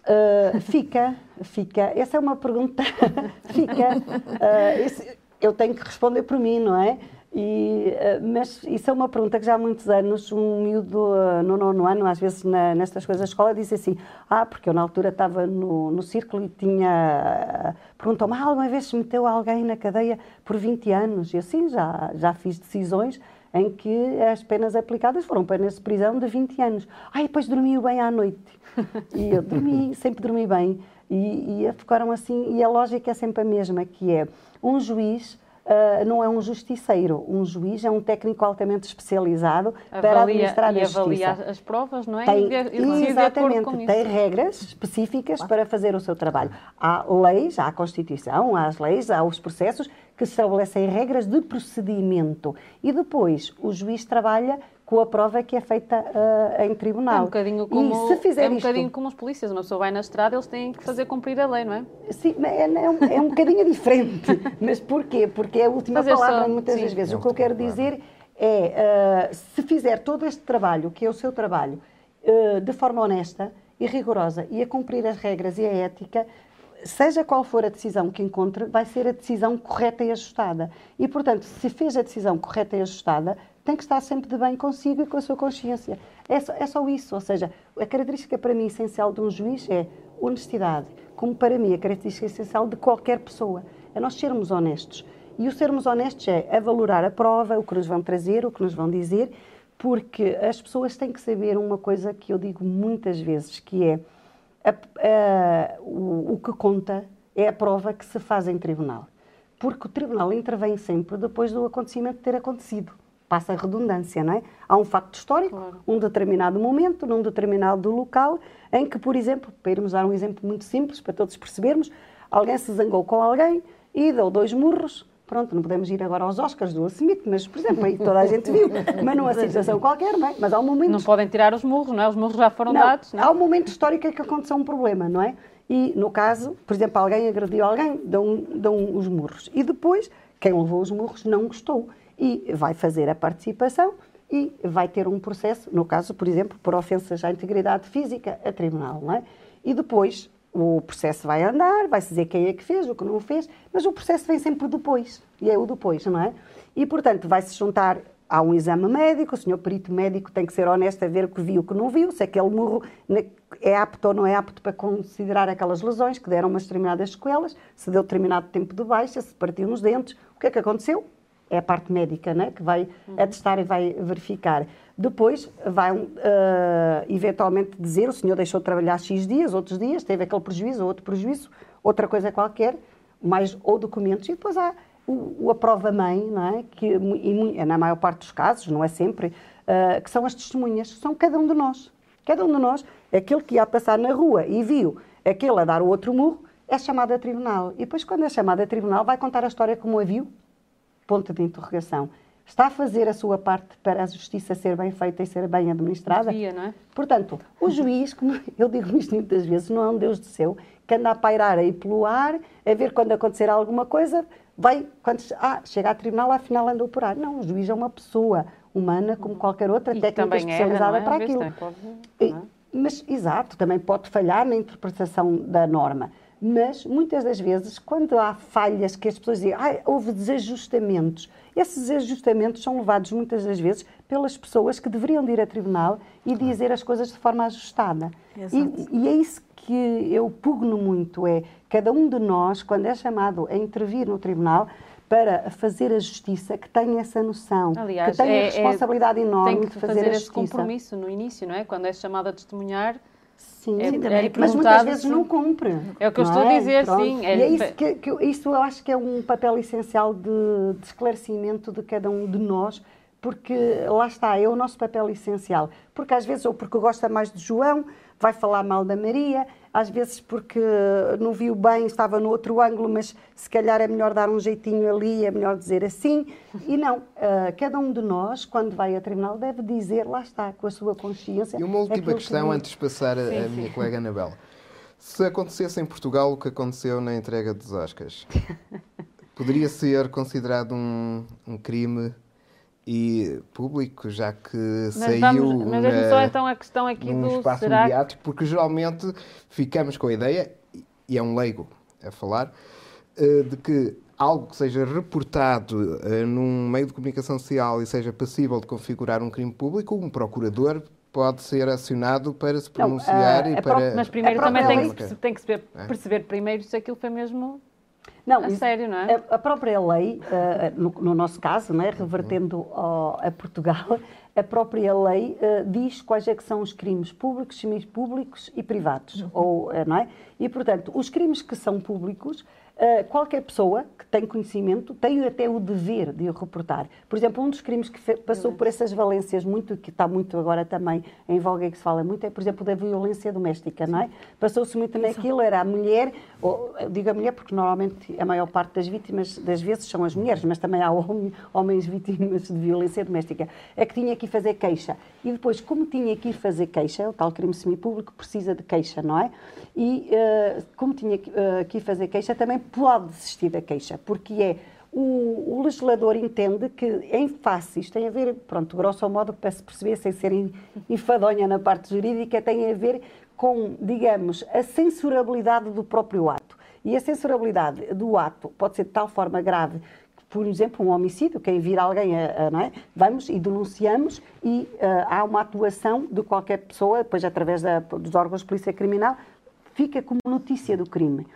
Uh, fica, fica. Essa é uma pergunta. fica. Uh, esse, eu tenho que responder por mim, não é? E, uh, mas isso é uma pergunta que já há muitos anos um miúdo no nono ano, às vezes na, nestas coisas da escola, disse assim: Ah, porque eu na altura estava no, no círculo e tinha. Perguntou-me: ah, alguma vez se meteu alguém na cadeia por 20 anos? E eu, sim, já, já fiz decisões em que as penas aplicadas foram penas de prisão de 20 anos. Ai, depois dormiu bem à noite. E eu dormi, sempre dormi bem. E, e ficaram assim, e a lógica é sempre a mesma, que é um juiz Uh, não é um justiceiro. Um juiz é um técnico altamente especializado avalia, para administrar a justiça. E avalia as provas, não é? Tem, e, exatamente, tem regras específicas para fazer o seu trabalho. Há leis, há a Constituição, há as leis, há os processos que estabelecem regras de procedimento. E depois o juiz trabalha com a prova que é feita uh, em tribunal. É um bocadinho como, se fizer é um isto, bocadinho como os polícias. Uma pessoa vai na estrada, eles têm que fazer cumprir a lei, não é? Sim, é, é, um, é um bocadinho diferente. Mas porquê? Porque é a última fazer palavra só, muitas sim. das vezes. É o que eu quero dizer é, uh, se fizer todo este trabalho, que é o seu trabalho, uh, de forma honesta e rigorosa e a cumprir as regras e a ética, seja qual for a decisão que encontre, vai ser a decisão correta e ajustada. E, portanto, se fez a decisão correta e ajustada, tem que estar sempre de bem consigo e com a sua consciência. É só, é só isso. Ou seja, a característica para mim essencial de um juiz é honestidade, como para mim a característica essencial de qualquer pessoa. É nós sermos honestos. E o sermos honestos é a valorar a prova, o que nos vão trazer, o que nos vão dizer, porque as pessoas têm que saber uma coisa que eu digo muitas vezes, que é a, a, o, o que conta é a prova que se faz em tribunal. Porque o tribunal intervém sempre depois do acontecimento ter acontecido passa a redundância, não é? Há um facto histórico, claro. um determinado momento, num determinado local, em que, por exemplo, para irmos dar um exemplo muito simples, para todos percebermos, alguém se zangou com alguém e deu dois murros. Pronto, não podemos ir agora aos Oscars do Smith, mas, por exemplo, aí toda a gente viu, mas numa situação qualquer, não é? Mas há um momento... Não podem tirar os murros, não é? Os murros já foram não, dados, não é? Há um momento histórico em que aconteceu um problema, não é? E, no caso, por exemplo, alguém agrediu alguém, dão, dão os murros. E depois, quem levou os murros não gostou e vai fazer a participação e vai ter um processo, no caso, por exemplo, por ofensas à integridade física, a tribunal, não é? E depois o processo vai andar, vai-se dizer quem é que fez, o que não fez, mas o processo vem sempre depois, e é o depois, não é? E, portanto, vai-se juntar há um exame médico, o senhor perito médico tem que ser honesto a ver o que viu, o que não viu, se aquele murro é apto ou não é apto para considerar aquelas lesões que deram umas determinadas sequelas, se deu determinado tempo de baixa, se partiu nos dentes, o que é que aconteceu? É a parte médica né, que vai uhum. atestar e vai verificar. Depois vai uh, eventualmente dizer o senhor deixou de trabalhar X dias, outros dias, teve aquele prejuízo, outro prejuízo, outra coisa qualquer, mais ou documentos. E depois há o, o a prova-mãe, não é? que e, na maior parte dos casos, não é sempre, uh, que são as testemunhas, são cada um de nós. Cada um de nós, aquele que ia passar na rua e viu aquele a dar o outro murro, é chamado a tribunal. E depois, quando é chamado a tribunal, vai contar a história como a viu, ponto de interrogação. Está a fazer a sua parte para a justiça ser bem feita e ser bem administrada? Dia, não é? Portanto, o juiz, como eu digo isto muitas vezes, não é um Deus do céu que anda a pairar aí pelo ar, a ver quando acontecer alguma coisa, vai, quando ah, chega a tribunal, afinal andou por ar. Não, o juiz é uma pessoa humana como qualquer outra, e técnica especializada é? para aquilo. Pode, é? Mas, exato, também pode falhar na interpretação da norma. Mas, muitas das vezes, quando há falhas que as pessoas dizem, ah, houve desajustamentos, esses desajustamentos são levados muitas das vezes pelas pessoas que deveriam de ir a tribunal e dizer as coisas de forma ajustada. E, e, é isso que eu pugno muito, é cada um de nós, quando é chamado a intervir no tribunal, para fazer a justiça, que tenha essa noção, Aliás, que tenha é, a responsabilidade é, enorme de fazer, fazer a justiça. esse compromisso no início, não é? Quando é chamado a testemunhar, Sim, é, é mas muitas vezes não cumpre. É o que eu estou é? a dizer, Pronto. sim. É... E é isso que, que isso eu acho que é um papel essencial de, de, esclarecimento de cada um de nós, porque lá está, é o nosso papel essencial. Porque às vezes, ou porque gosta mais de João, vai falar mal da Maria, às vezes porque não viu bem, estava no outro ângulo, mas se calhar é melhor dar um jeitinho ali, é melhor dizer assim. E não, uh, cada um de nós, quando vai a tribunal, deve dizer, lá está, com a sua consciência. E uma última questão, que... antes de passar a, sim, a minha sim. colega Anabela. Se acontecesse em Portugal o que aconteceu na entrega dos Oscars, poderia ser considerado um, um crime e público, já que mas saiu vamos, mas na, só então a questão aqui do espaço será mediático, porque geralmente ficamos com a ideia, e é um leigo a falar, eh, de que algo que seja reportado eh, num meio de comunicação social e seja passível de configurar um crime público, um procurador pode ser acionado para se pronunciar não, e para... Mas primeiro também tem que, tem que perceber, é? perceber primeiro se aquilo foi mesmo Não, a isso, sério, não é? A, a própria lei, uh, no, no, nosso caso, não é? revertendo ao, a Portugal, a própria lei uh, diz quais é que são os crimes públicos, semipúblicos e privados, uhum. ou, uh, não é? E, portanto, os crimes que são públicos Uh, qualquer pessoa que tem conhecimento tem até o dever de o reportar. Por exemplo, um dos crimes que passou por essas valências muito, que está muito agora também em voga e que se fala muito, é, por exemplo, da violência doméstica, não é? Passou-se muito naquilo, era a mulher, ou, digo a mulher porque normalmente a maior parte das vítimas, das vezes, são as mulheres, mas também há homens vítimas de violência doméstica, é que tinha que ir fazer queixa. E depois, como tinha que ir fazer queixa, o tal crime semipúblico precisa de queixa, não é? E uh, como tinha que, uh, que ir fazer queixa, também pode desistir da queixa, porque é o, o, legislador entende que em face, isto tem a ver, pronto, grosso modo, para se perceber, sem ser enfadonha na parte jurídica, tem a ver com, digamos, a censurabilidade do próprio ato. E a censurabilidade do ato pode ser de tal forma grave que, por exemplo, um homicídio, quem vir alguém, a, a, não é? vamos e denunciamos e uh, há uma atuação de qualquer pessoa, depois através da, dos órgãos de polícia criminal, fica como notícia do crime.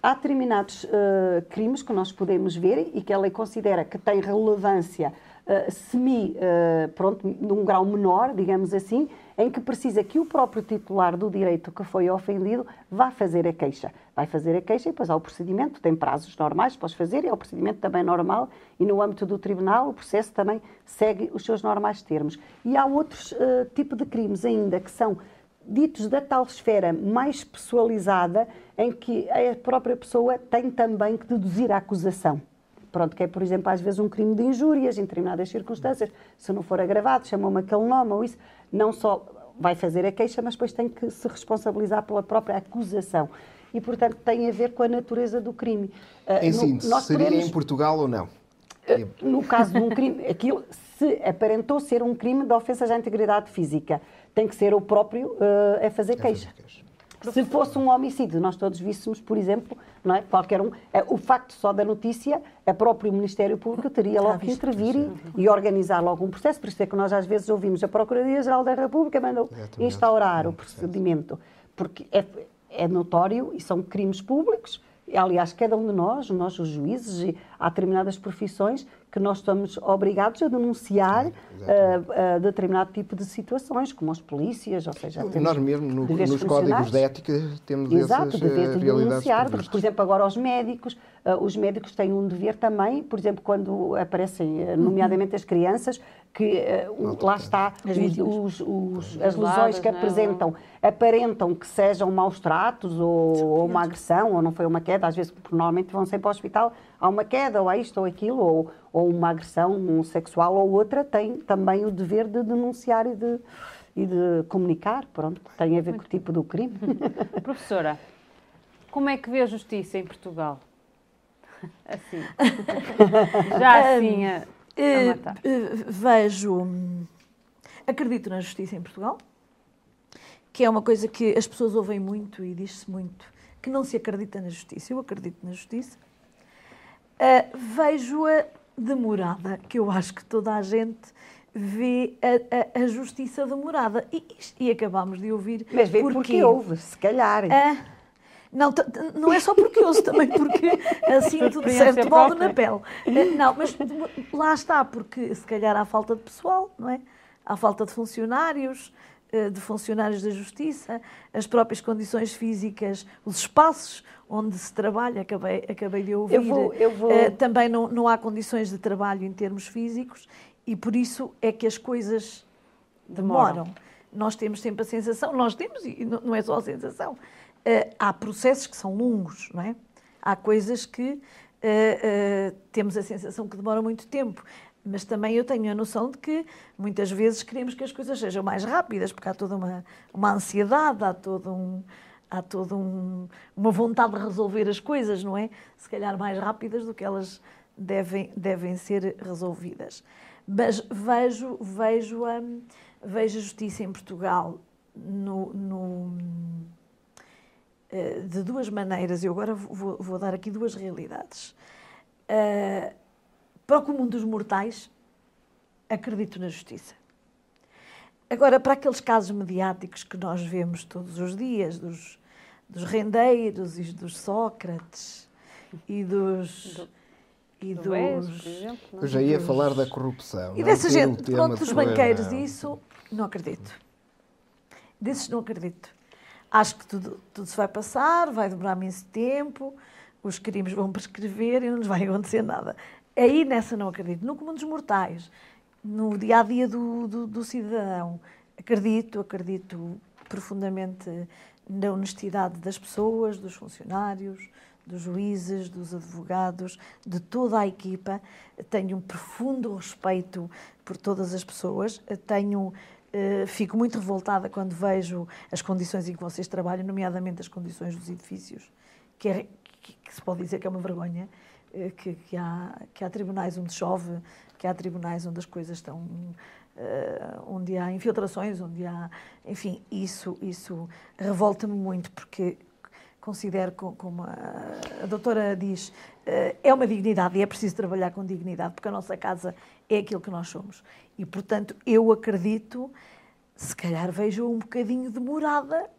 Há determinados uh, crimes que nós podemos ver e que a lei considera que têm relevância uh, semi, uh, pronto, num grau menor, digamos assim, em que precisa que o próprio titular do direito que foi ofendido vá fazer a queixa. Vai fazer a queixa e depois há o procedimento, tem prazos normais os fazer, é o procedimento também normal e no âmbito do tribunal o processo também segue os seus normais termos. E há outros uh, tipos de crimes ainda que são ditos da tal esfera mais pessoalizada, em que a própria pessoa tem também que deduzir a acusação. Pronto, que é, por exemplo, às vezes um crime de injúrias em determinadas circunstâncias, se não for agravado, chamou-me aquele nome ou isso, não só vai fazer a queixa, mas depois tem que se responsabilizar pela própria acusação. E, portanto, tem a ver com a natureza do crime. Ah, em síntese, seria podemos... em Portugal ou não? Ah, no caso de um crime, aquilo se aparentou ser um crime de ofensa à integridade física tem que ser o próprio uh, a fazer queixa. Se fosse um homicídio, nós todos víssemos, por exemplo, não é? qualquer um, é, o facto só da notícia, a próprio Ministério Público teria logo que intervir e, e, organizar logo um processo. Por isso é que nós às vezes ouvimos a Procuradoria-Geral da República mandou instaurar o procedimento, porque é, é notório e são crimes públicos. Aliás, cada um de nós, nós os juízes, e há determinadas profissões que nós estamos obrigados a denunciar uh, uh, determinado tipo de situações, como as polícias, ou seja... E nós mesmo, no, nos códigos de ética, temos Exato, essas dever de denunciar, porque, por exemplo, agora os médicos, uh, os médicos têm um dever também, por exemplo, quando aparecem, nomeadamente as crianças, que uh, lá está, os, os, as lesões que é? apresentam aparentam que sejam maus tratos ou, ou, uma agressão, ou não foi uma queda, às vezes normalmente vão sempre para o hospital, há uma queda, ou há isto ou aquilo, ou, ou uma agressão um sexual ou outra, tem também o dever de denunciar e de, e de comunicar, pronto, tem a ver Muito com o tipo do crime. Professora, como é que vê a justiça em Portugal? Assim. Já assim a Uh, vejo. Acredito na justiça em Portugal, que é uma coisa que as pessoas ouvem muito e diz-se muito que não se acredita na justiça. Eu acredito na justiça. Uh, Vejo-a demorada, que eu acho que toda a gente vê a, a, a justiça demorada. E, e acabámos de ouvir. Mas vê porque, porque houve, se calhar. Uh, não, não é só porque ouço, também porque assim tudo certo modo na pele. Eh, não, mas lá está, porque se calhar há falta de pessoal, não é? Há falta de funcionários, de funcionários da justiça, as próprias condições físicas, os espaços onde se trabalha, acabei, acabei de ouvir. Eu vou, eu vou... Eh, também não, não há condições de trabalho em termos físicos e por isso é que as coisas demoram. demoram. Nós temos sempre a sensação, nós temos, e não é só a sensação, uh, há processos que são longos, não é? Há coisas que uh, uh, temos a sensação que demoram muito tempo. Mas também eu tenho a noção de que muitas vezes queremos que as coisas sejam mais rápidas, porque há toda uma, uma ansiedade, há todo um, há toda um, uma vontade de resolver as coisas, não é? Se calhar mais rápidas do que elas devem, devem ser resolvidas. Mas vejo, vejo, a, vejo a justiça em Portugal no, no eh, de duas maneiras. Eu agora vou, vou dar aqui duas realidades. Uh, para o comum dos mortais, acredito na justiça. Agora, para aqueles casos mediáticos que nós vemos todos os dias, dos, dos rendeiros e dos Sócrates, e dos. Do, e do dos. Eu já ia dos, falar da corrupção. E dessa gente, pronto, dos banqueiros, não. isso não acredito. Desses não acredito. Acho que tudo, tudo se vai passar, vai demorar imenso tempo, os crimes vão prescrever e não nos vai acontecer nada. Aí nessa não acredito. No comum dos mortais, no dia a dia do, do, do cidadão, acredito, acredito profundamente na honestidade das pessoas, dos funcionários, dos juízes, dos advogados, de toda a equipa. Tenho um profundo respeito por todas as pessoas. Tenho Uh, fico muito revoltada quando vejo as condições em que vocês trabalham, nomeadamente as condições dos edifícios, que, é, que, que se pode dizer que é uma vergonha, que, que, há, que há tribunais onde chove, que há tribunais onde as coisas estão. Uh, onde há infiltrações, onde há. Enfim, isso, isso revolta-me muito, porque considero, como a, a doutora diz, é uma dignidade e é preciso trabalhar com dignidade, porque a nossa casa é aquilo que nós somos. E, portanto, eu acredito, se calhar vejo um bocadinho demorada,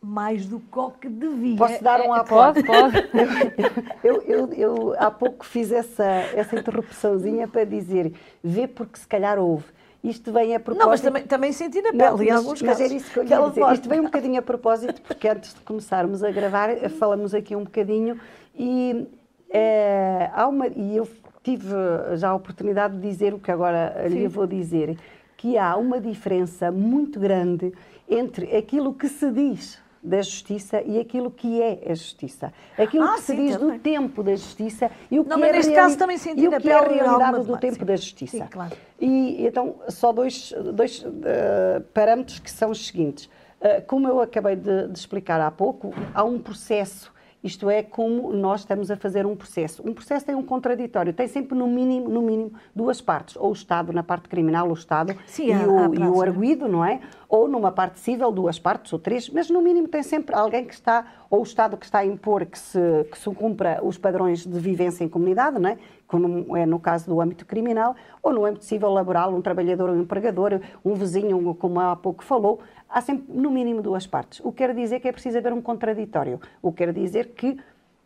mais do que devia. Posso dar um é, apoio? Pode, pode. eu, eu, eu, há pouco fiz essa, essa interrupçãozinha para dizer, vê porque se calhar houve. Isto vem a propósito... Não, mas também, também senti na pele, não, em alguns mas casos. Mas era isso que eu ia dizer. Isto vem um bocadinho a propósito, porque antes de começarmos a gravar, falamos aqui um bocadinho e é, há uma... E eu tive já a oportunidade de dizer o que agora Sim. lhe vou dizer, que há uma diferença muito grande entre aquilo que se diz da justiça e aquilo que é a justiça. Aquilo ah, que se sim, diz também. do tempo da justiça e o que, Não, é, neste caso e o que é a realidade do tempo sim. da justiça. Sim, claro. E então, só dois, dois uh, parâmetros que são os seguintes. Uh, como eu acabei de, de explicar há pouco, há um processo isto é como nós estamos a fazer um processo. Um processo tem um contraditório, tem sempre no mínimo, no mínimo duas partes, ou o Estado na parte criminal, o Estado Sim, e, há, o, e o arguído, não é? Ou numa parte civil, duas partes ou três, mas no mínimo tem sempre alguém que está, ou o Estado que está a impor que se, que se cumpra os padrões de vivência em comunidade, não é? como é no caso do âmbito criminal, ou no âmbito civil laboral, um trabalhador um empregador, um vizinho, como há pouco falou, há sempre, no mínimo, duas partes. O que quer dizer que é preciso haver um contraditório. O que quer dizer que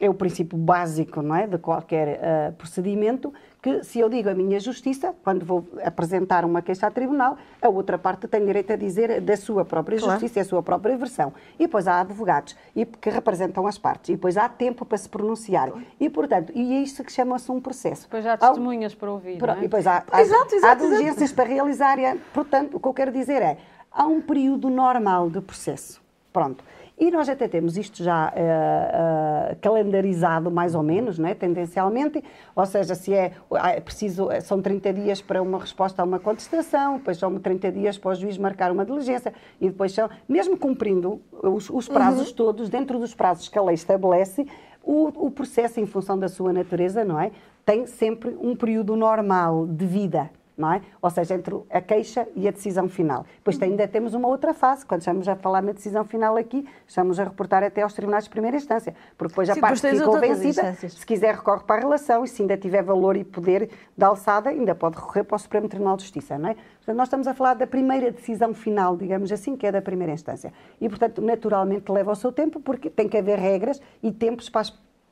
é o princípio básico não é, de qualquer uh, procedimento, que se eu digo a minha justiça, quando vou apresentar uma queixa a tribunal, a outra parte tem direito a dizer da sua própria claro. justiça e a sua própria versão. E depois há advogados e, que representam as partes. E depois há tempo para se pronunciar. E, portanto, e é isto que chama-se um processo. Depois há testemunhas há, para ouvir, para, é? E depois há, há, exato, exato, há diligências exato. para realizar. E, portanto, o que eu quero dizer é, há um período normal de processo. Pronto. E nós até temos isto já uh, uh, calendarizado, mais ou menos, né, tendencialmente, ou seja, se é, é preciso, são 30 dias para uma resposta a uma contestação, depois são 30 dias para o juiz marcar uma diligência, e depois são, mesmo cumprindo os, os prazos uhum. todos, dentro dos prazos que a lei estabelece, o, o processo, em função da sua natureza, não é? Tem sempre um período normal de vida não é? Ou seja, entre a queixa e a decisão final. Depois ainda temos uma outra fase, quando estamos a falar na decisão final aqui, estamos a reportar até aos tribunais de primeira instância, porque depois a Sim, parte que ficou vencida, se quiser recorre para a relação e se ainda tiver valor e poder da alçada, ainda pode recorrer para o Supremo Tribunal de Justiça, não é? Portanto, nós estamos a falar da primeira decisão final, digamos assim, que é da primeira instância. E, portanto, naturalmente leva o seu tempo, porque tem que haver regras e tempos para as,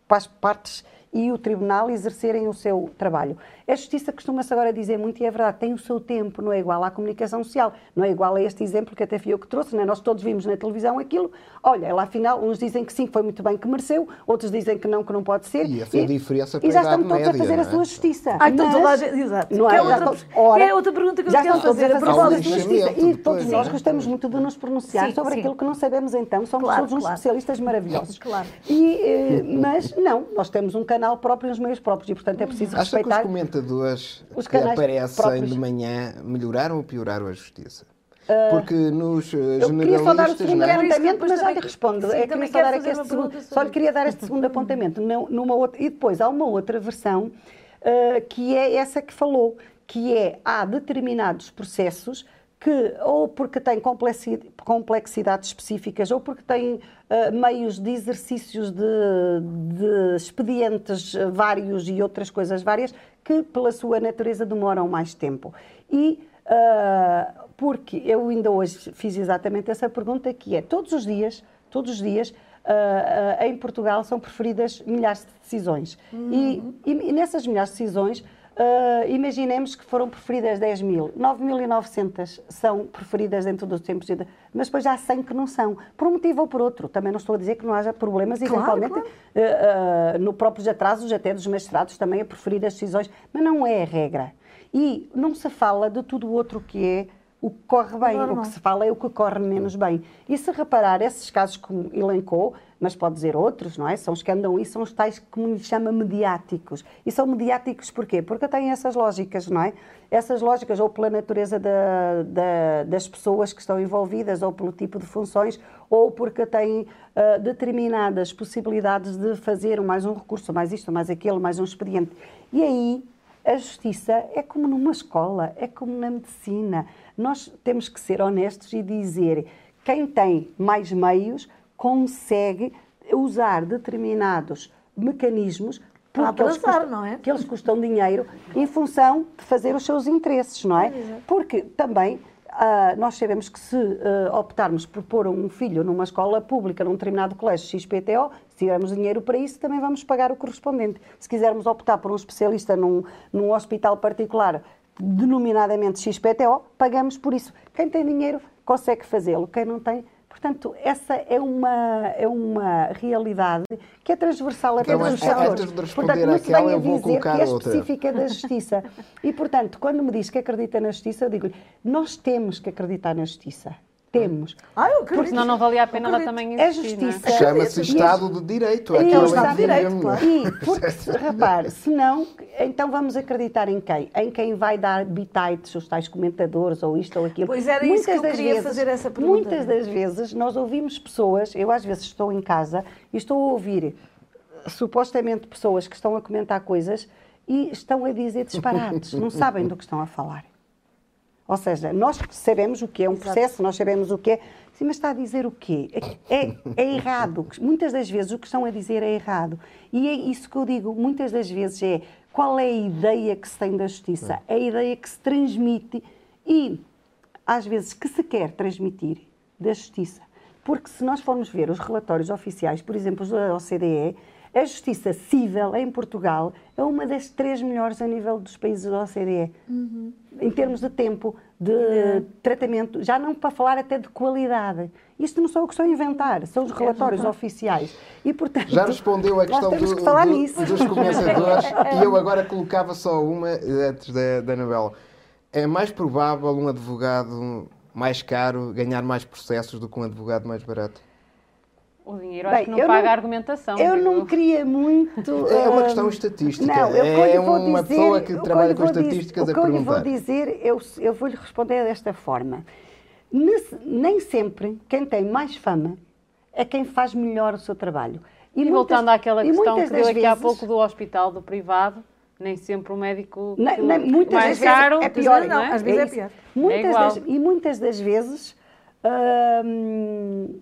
para as partes e o tribunal exercerem o seu trabalho. A justiça costuma-se agora dizer muito, e é verdade, tem o seu tempo, não é igual à comunicação social, não é igual a este exemplo que até fui eu que trouxe, né? nós todos vimos na televisão aquilo, olha, lá afinal, uns dizem que sim, que foi muito bem que mereceu, outros dizem que não, que não pode ser. E a diferença E já estão todos a fazer a é? sua justiça. Ah, então toda a gente, exato. Não é, é, outra, ora, é outra pergunta que eu quero fazer. A propósito de justiça. E todos nós gostamos muito de nos pronunciar sim, sobre sim. aquilo que não sabemos então, somos claro, todos uns claro. especialistas maravilhosos. Claro. E, eh, mas não, nós temos um canal próprio nos meios próprios e, portanto, é preciso Acha respeitar... que os comentadores os que aparecem próprios. de manhã melhoraram ou pioraram a justiça? Ah, Porque nos eu generalistas... Eu queria só dar o segundo não? apontamento, mas já lhe respondo. Sim, é que só, dar aqui este segundo, só lhe queria dar este segundo apontamento. Numa outra, e depois há uma outra versão uh, que é essa que falou, que é há determinados processos que, ou porque têm complexidades específicas, ou porque têm uh, meios de exercícios de, de, expedientes vários e outras coisas várias, que, pela sua natureza, demoram mais tempo. E uh, porque eu ainda hoje fiz exatamente essa pergunta, que é, todos os dias, todos os dias, uh, em Portugal são preferidas milhares de decisões. Uhum. E, e, e, nessas milhares de decisões, uh, imaginemos que foram preferidas 10 mil. 9.900 são preferidas dentro dos tempos, de, mas depois há 100 que não são, por um motivo ou por outro. Também não estou a dizer que não haja problemas, claro, eventualmente, claro. Uh, no próprios atrasos até dos magistrados também a preferir as decisões, mas não é a regra. E não se fala de tudo o outro que é o que corre bem, Normal. o que se fala é o que corre menos bem. E se reparar, esses casos que elencou, mas pode dizer outros, não é? São os que andam aí, são os tais que me chama mediáticos. E são mediáticos porquê? Porque têm essas lógicas, não é? Essas lógicas, ou pela natureza da, da, das pessoas que estão envolvidas, ou pelo tipo de funções, ou porque têm uh, determinadas possibilidades de fazer mais um recurso, mais isto, mais aquilo, mais um expediente. E aí a justiça é como numa escola, é como na medicina. Nós temos que ser honestos e dizer quem tem mais meios consegue usar determinados mecanismos porque eles, custam, não é? que eles custam dinheiro em função de fazer os seus interesses, não é? é porque também Uh, nós sabemos que se uh, optarmos por pôr um filho numa escola pública, num determinado colégio XPTO, se tivermos dinheiro para isso, também vamos pagar o correspondente. Se quisermos optar por um especialista num, num hospital particular, denominadamente XPTO, pagamos por isso. Quem tem dinheiro consegue fazê-lo, quem não tem, Portanto, essa é uma, é uma realidade que é transversal a todos os setores. Portanto, não se vem a dizer que é específica da justiça. E, portanto, quando me diz que acredita na justiça, eu digo-lhe, nós temos que acreditar na justiça. Temos. Ah, eu acredito. Porque senão não valia a pena ela também existir. É justiça. É? Chama-se Estado de Direito. É o Estado de Direito, claro. E, porque, repare, senão, então vamos acreditar em quem? Em quem vai dar bitites, os tais comentadores, ou isto ou aquilo. Pois era muitas isso que eu queria vezes, fazer essa pergunta. Muitas das vezes nós ouvimos pessoas, eu às vezes estou em casa e estou a ouvir supostamente pessoas que estão a comentar coisas e estão a dizer disparates, não sabem do que estão a falar. Ou seja, nós sabemos o que é um processo, Exato. nós sabemos o que é. Sim, mas está a dizer o quê? É, é errado. Muitas das vezes o que estão a dizer é errado. E é isso que eu digo, muitas das vezes é qual é a ideia que se tem da justiça, é a ideia que se transmite e, às vezes, que se quer transmitir da justiça. Porque se nós formos ver os relatórios oficiais, por exemplo, os da OCDE, a justiça civil em Portugal é uma das três melhores a nível dos países da OCDE. Uhum. Em termos de tempo, de uhum. tratamento, já não para falar até de qualidade. Isto não sou eu que estou a inventar, são os é relatórios é oficiais. E, portanto, já respondeu a questão do, que do, dos comentadores e eu agora colocava só uma antes da, da Anabela. É mais provável um advogado mais caro ganhar mais processos do que um advogado mais barato? O dinheiro Bem, acho que não paga não, a argumentação. Eu digo. não queria muito. É uma questão estatística. Não, eu, é uma dizer, pessoa que trabalha com estatísticas dizer, a perguntar. O que eu lhe vou dizer, eu, eu vou-lhe responder desta forma. Nem sempre quem tem mais fama é quem faz melhor o seu trabalho. E, e muitas, voltando àquela questão que deu aqui vezes, há pouco do hospital, do privado, nem sempre o médico nem, nem, muitas mais caro é pior, não, é? às vezes é, é pior. Muitas é das, e muitas das vezes hum,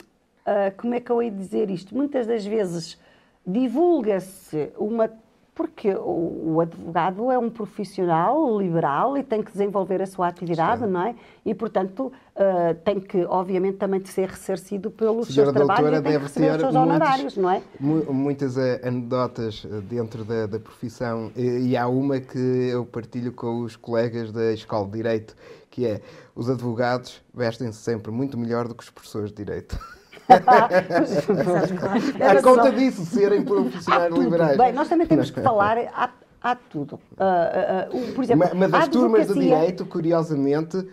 uh, como é que eu hei de dizer isto? Muitas das vezes divulga-se uma. Porque o, o, advogado é um profissional liberal e tem que desenvolver a sua atividade, Sim. não é? E, portanto, uh, tem que, obviamente, também ser ressarcido pelos Senhora seus trabalhos e tem que receber os seus honorários, não é? Muitas eh, anedotas dentro da, da profissão e, e há uma que eu partilho com os colegas da Escola de Direito, que é os advogados vestem-se sempre muito melhor do que os professores de Direito. a conta disso, serem profissionais liberais. Bem, nós também temos que falar, há, há tudo. Uh, uh, uh, por exemplo, mas, mas as turmas de Direito, curiosamente,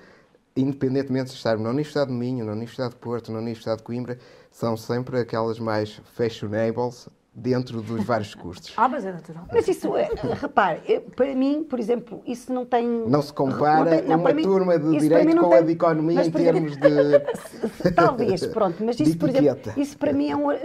independentemente de estarmos na Universidade de Minho, na Universidade de Porto, na Universidade de Coimbra, são sempre aquelas mais fashionables, dentro dos vários custos. Ah, mas é natural. Mas isso, é, repare, para mim, por exemplo, isso não tem... Não se compara não tem, não, uma mim, turma de direito com tem, a de economia mas, em termos de... Talvez, pronto, mas isso, por exemplo, isso para mim é um, uh,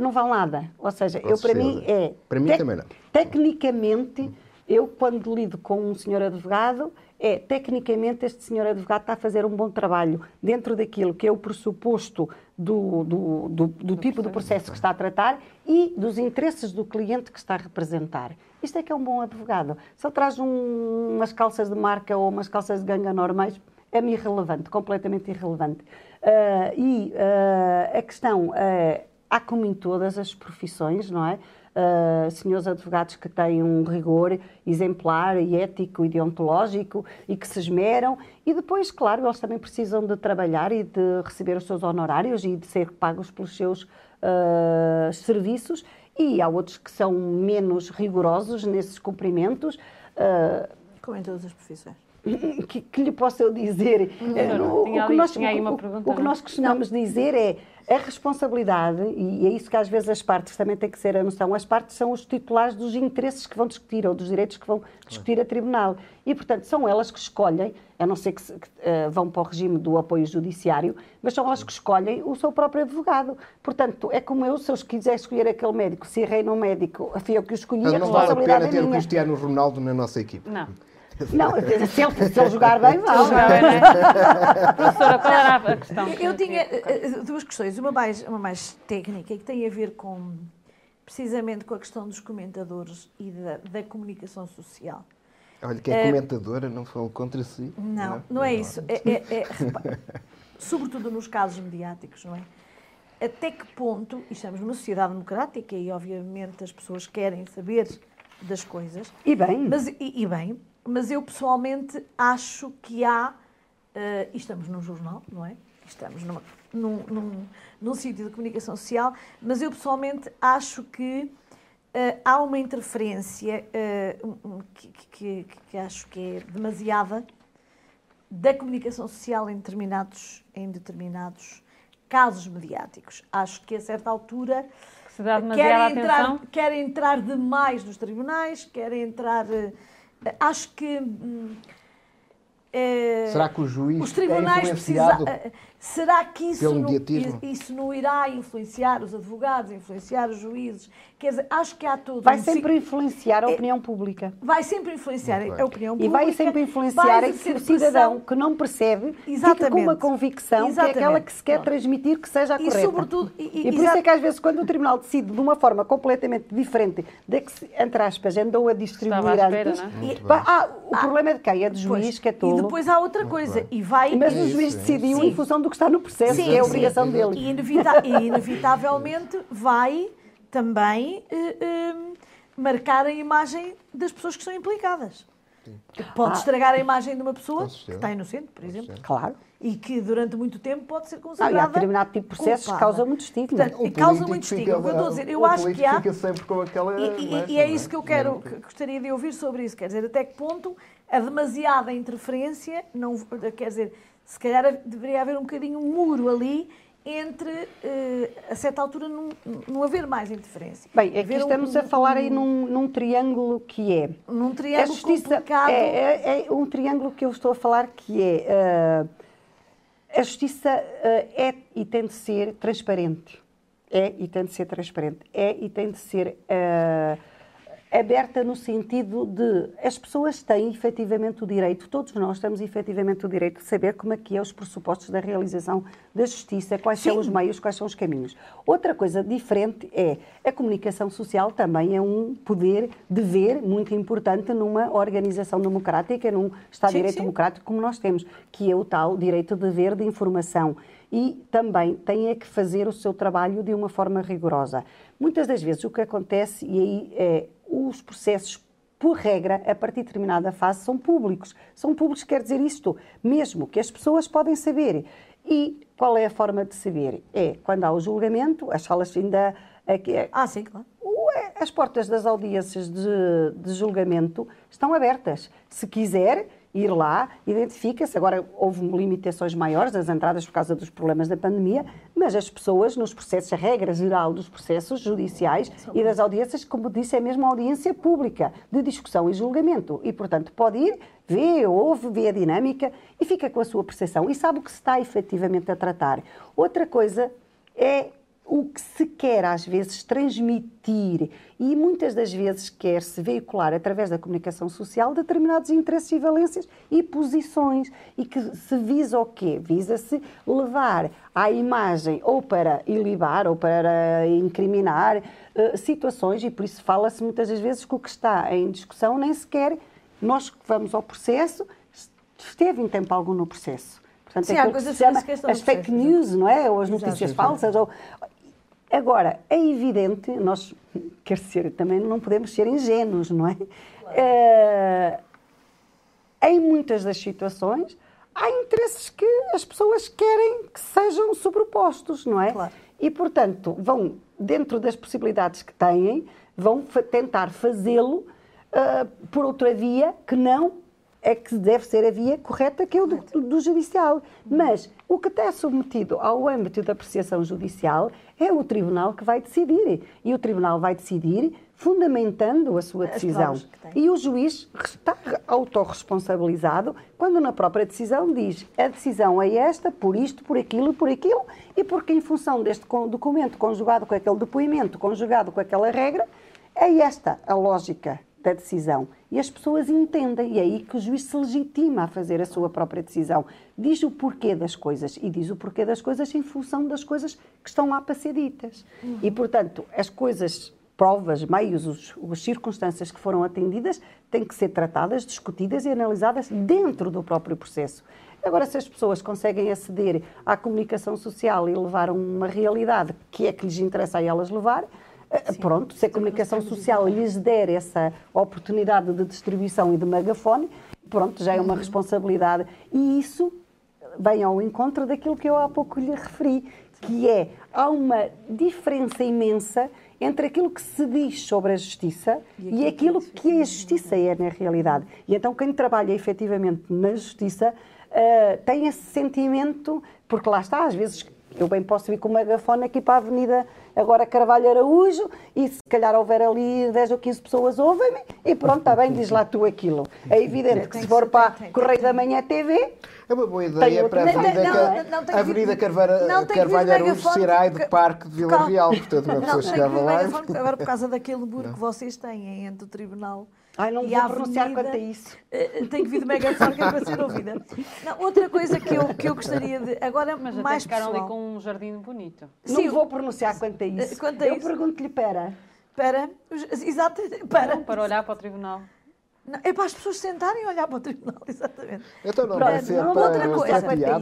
não vale nada. Ou seja, com eu para mim é... Para mim tec também não. Tecnicamente, eu quando lido com um senhor advogado, é, tecnicamente, este senhor advogado está a fazer um bom trabalho dentro daquilo que é o pressuposto do, do, do, do tipo de processo que está a tratar e dos interesses do cliente que está a representar. Isto é que é um bom advogado. Se ele traz um, umas calças de marca ou umas calças de ganga normais, é-me irrelevante, completamente irrelevante. Uh, e uh, a questão é há como em todas as profissões, não é? Uh, senhores advogados que têm um rigor exemplar e ético e deontológico e que se esmeram e depois, claro, eles também precisam de trabalhar e de receber os seus honorários e de ser pagos pelos seus uh, serviços e há outros que são menos rigorosos nesses cumprimentos. Uh, Como em todas as profissões. Que, que, lhe posso eu dizer? Não, o, o, que nós, o, o, que nós costumamos não. dizer é a responsabilidade, e é isso que às vezes as partes também têm que ser a noção, as partes são os titulares dos interesses que vão discutir ou dos direitos que vão discutir a tribunal. E, portanto, são elas que escolhem, a não ser que, que uh, vão para o regime do apoio judiciário, mas são elas que escolhem o seu próprio advogado. Portanto, é como eu, se eu quiser escolher aquele médico, se errei no médico, fui eu que o escolhi, a responsabilidade não vale a pena é ter o Cristiano Ronaldo na nossa equipe. Não. Não, se ele, se ele jogar bem, vale. Jogar bem, né? Professora, qual era a questão? Eu tinha eh, duas questões. Uma mais, uma mais técnica, que tem a ver com, precisamente com a questão dos comentadores e da, da comunicação social. Olha, que é comentadora, não falou contra si. Não, não, não é isso. É, é, é, sobretudo nos casos mediáticos, não é? Até que ponto, e estamos numa sociedade democrática e, obviamente, as pessoas querem saber das coisas. E bem. Mas, e, e bem, mas eu pessoalmente acho que há, uh, e estamos num jornal, não é? Estamos numa, num, num, num sítio de comunicação social, mas eu pessoalmente acho que uh, há uma interferência uh, que, que, que, acho que é demasiada da comunicação social em determinados, em determinados casos mediáticos. Acho que a certa altura se dá querem, entrar, querem entrar demais nos tribunais, querem entrar acho que. É, será que o juiz os tribunais é influenciado precisa, será que isso não, isso não irá influenciar os advogados, influenciar os juízes? Quer dizer, acho que há todo Vai um sempre influenciar a é, opinião pública. Vai sempre influenciar a opinião pública. E vai sempre influenciar vai o cidadão que não percebe, Exatamente. fica com uma convicção Exatamente. que é aquela que se quer transmitir que seja a correta. E, sobretudo, e, e por isso é que às vezes quando o tribunal decide de uma forma completamente diferente da que, entre aspas, andou a distribuir espera, antes... É? ah, o ah, problema é de quem? É do juiz, pois, que é tolo. E depois há outra coisa. E vai, Mas o juiz decidiu sim. em função do que está no processo, sim, é a obrigação sim. dele. E, inevita e inevitavelmente vai também uh, uh, marcar a imagem das pessoas que são implicadas. Sim. Pode ah, estragar a imagem de uma pessoa que está inocente, por exemplo. Claro. E que durante muito tempo pode ser considerada. Ah, e há determinado tipo de processos culpada. causa muito estigma. Portanto, causa muito estigma. Que eu estou a dizer, eu acho que há. Fica sempre com aquela e, e, e é isso que eu quero, que gostaria de ouvir sobre isso. Quer dizer, até que ponto a demasiada interferência, não, quer dizer, se calhar deveria haver um bocadinho um muro ali entre, uh, a certa altura, não, não haver mais interferência. Bem, aqui estamos um, a falar um, aí num, num, triângulo que é... Num triângulo justiça, complicado... É, é, é, um triângulo que eu estou a falar que é... Uh, a justiça uh, é e tem de ser transparente. É e tem de ser transparente. É e tem de ser aberta no sentido de as pessoas têm efetivamente o direito, todos nós temos efetivamente o direito de saber como é que é os pressupostos da realização da justiça, quais Sim. são os meios, quais são os caminhos. Outra coisa diferente é a comunicação social também é um poder, dever muito importante numa organização democrática, num Estado de Direito sim. democrático como nós temos, que é o tal direito de dever de informação e também tem é que fazer o seu trabalho de uma forma rigorosa. Muitas das vezes o que acontece, e aí é os processos, por regra, a partir de determinada fase, são públicos. São públicos quer dizer isto, mesmo que as pessoas podem saber. E qual é a forma de saber? É quando há o julgamento, as salas ainda. Ah, sim, claro. É, as portas das audiências de, de julgamento estão abertas. Se quiser, ir lá, identifica-se. Agora houve limitações maiores das entradas por causa dos problemas da pandemia, mas as pessoas nos processos, a regra geral dos processos judiciais e das audiências, como disse, é mesmo audiência pública de discussão e julgamento. E, portanto, pode ir, vê, ouve, vê a dinâmica e fica com a sua percepção e sabe o que se está efetivamente a tratar. Outra coisa é o que se quer às vezes transmitir e muitas das vezes quer-se veicular através da comunicação social determinados interesses e valências e posições e que se visa o quê? Visa-se levar à imagem ou para ilibar ou para incriminar uh, situações e por isso fala-se muitas das vezes que o que está em discussão nem sequer nós que vamos ao processo esteve em tempo algum no processo. Portanto, Sim, é há coisas que se chama as fake news, não é? Ou as notícias falsas. Ou, Agora, é evidente, nós, quer dizer, também não podemos ser ingênuos, não é? Claro. é em muitas das situações, há interesses que as pessoas querem que sejam sobrepostos, não é? Claro. E, portanto, vão, dentro das possibilidades que têm, vão tentar fazê-lo uh, por outra via que não é que deve ser a via correta, que é o do, do, judicial. Mas o que está submetido ao âmbito da apreciação judicial é o tribunal que vai decidir. E o tribunal vai decidir fundamentando a sua decisão. E o juiz está autorresponsabilizado quando na própria decisão diz a decisão é esta, por isto, por aquilo, por aquilo, e porque em função deste documento conjugado com aquele depoimento, conjugado com aquela regra, é esta a lógica da decisão. E as pessoas entendem, e é aí que o juiz se legitima a fazer a sua própria decisão. Diz o porquê das coisas, e diz o porquê das coisas em função das coisas que estão lá para ser ditas. Uhum. E, portanto, as coisas, provas, meios, os, as circunstâncias que foram atendidas têm que ser tratadas, discutidas e analisadas dentro do próprio processo. Agora, se as pessoas conseguem aceder à comunicação social e levar uma realidade que é que lhes interessa a elas levar, Sim. Pronto, se a comunicação social lhes der essa oportunidade de distribuição e de megafone, pronto, já é uma uhum. responsabilidade. E isso vem ao encontro daquilo que eu há pouco lhe referi, que é, há uma diferença imensa entre aquilo que se diz sobre a justiça e, e aquilo que a justiça é na realidade. E então quem trabalha efetivamente na justiça uh, tem esse sentimento, porque lá está, às vezes eu bem posso ir com o megafone aqui para a Avenida agora Carvalho Araújo e se calhar houver ali 10 ou 15 pessoas ouvem-me e pronto, está bem, diz lá tu aquilo. É evidente que se for para Correio da Manhã TV... É uma boa ideia para a Avenida, não, não, Avenida Carvalho, Carvalho Araújo Cirai do Parque de Vila Real, portanto uma pessoa chegava lá... Agora por causa daquele muro que vocês têm entre o Tribunal Ai, não e vou pronunciar avenida, quanto a isso. Uh, tem que vir de megafone para ser ouvida. Não, outra coisa que eu, que eu gostaria de. Agora, Mas mais ficaram ali com um jardim bonito. Sim, não vou pronunciar quanto a isso. Quanto a eu pergunto-lhe, para. Para. Exato, para. Não, para olhar para o tribunal. Não, é para as pessoas sentarem e olhar para o tribunal, exatamente. Então não vai ser não, outra coisa,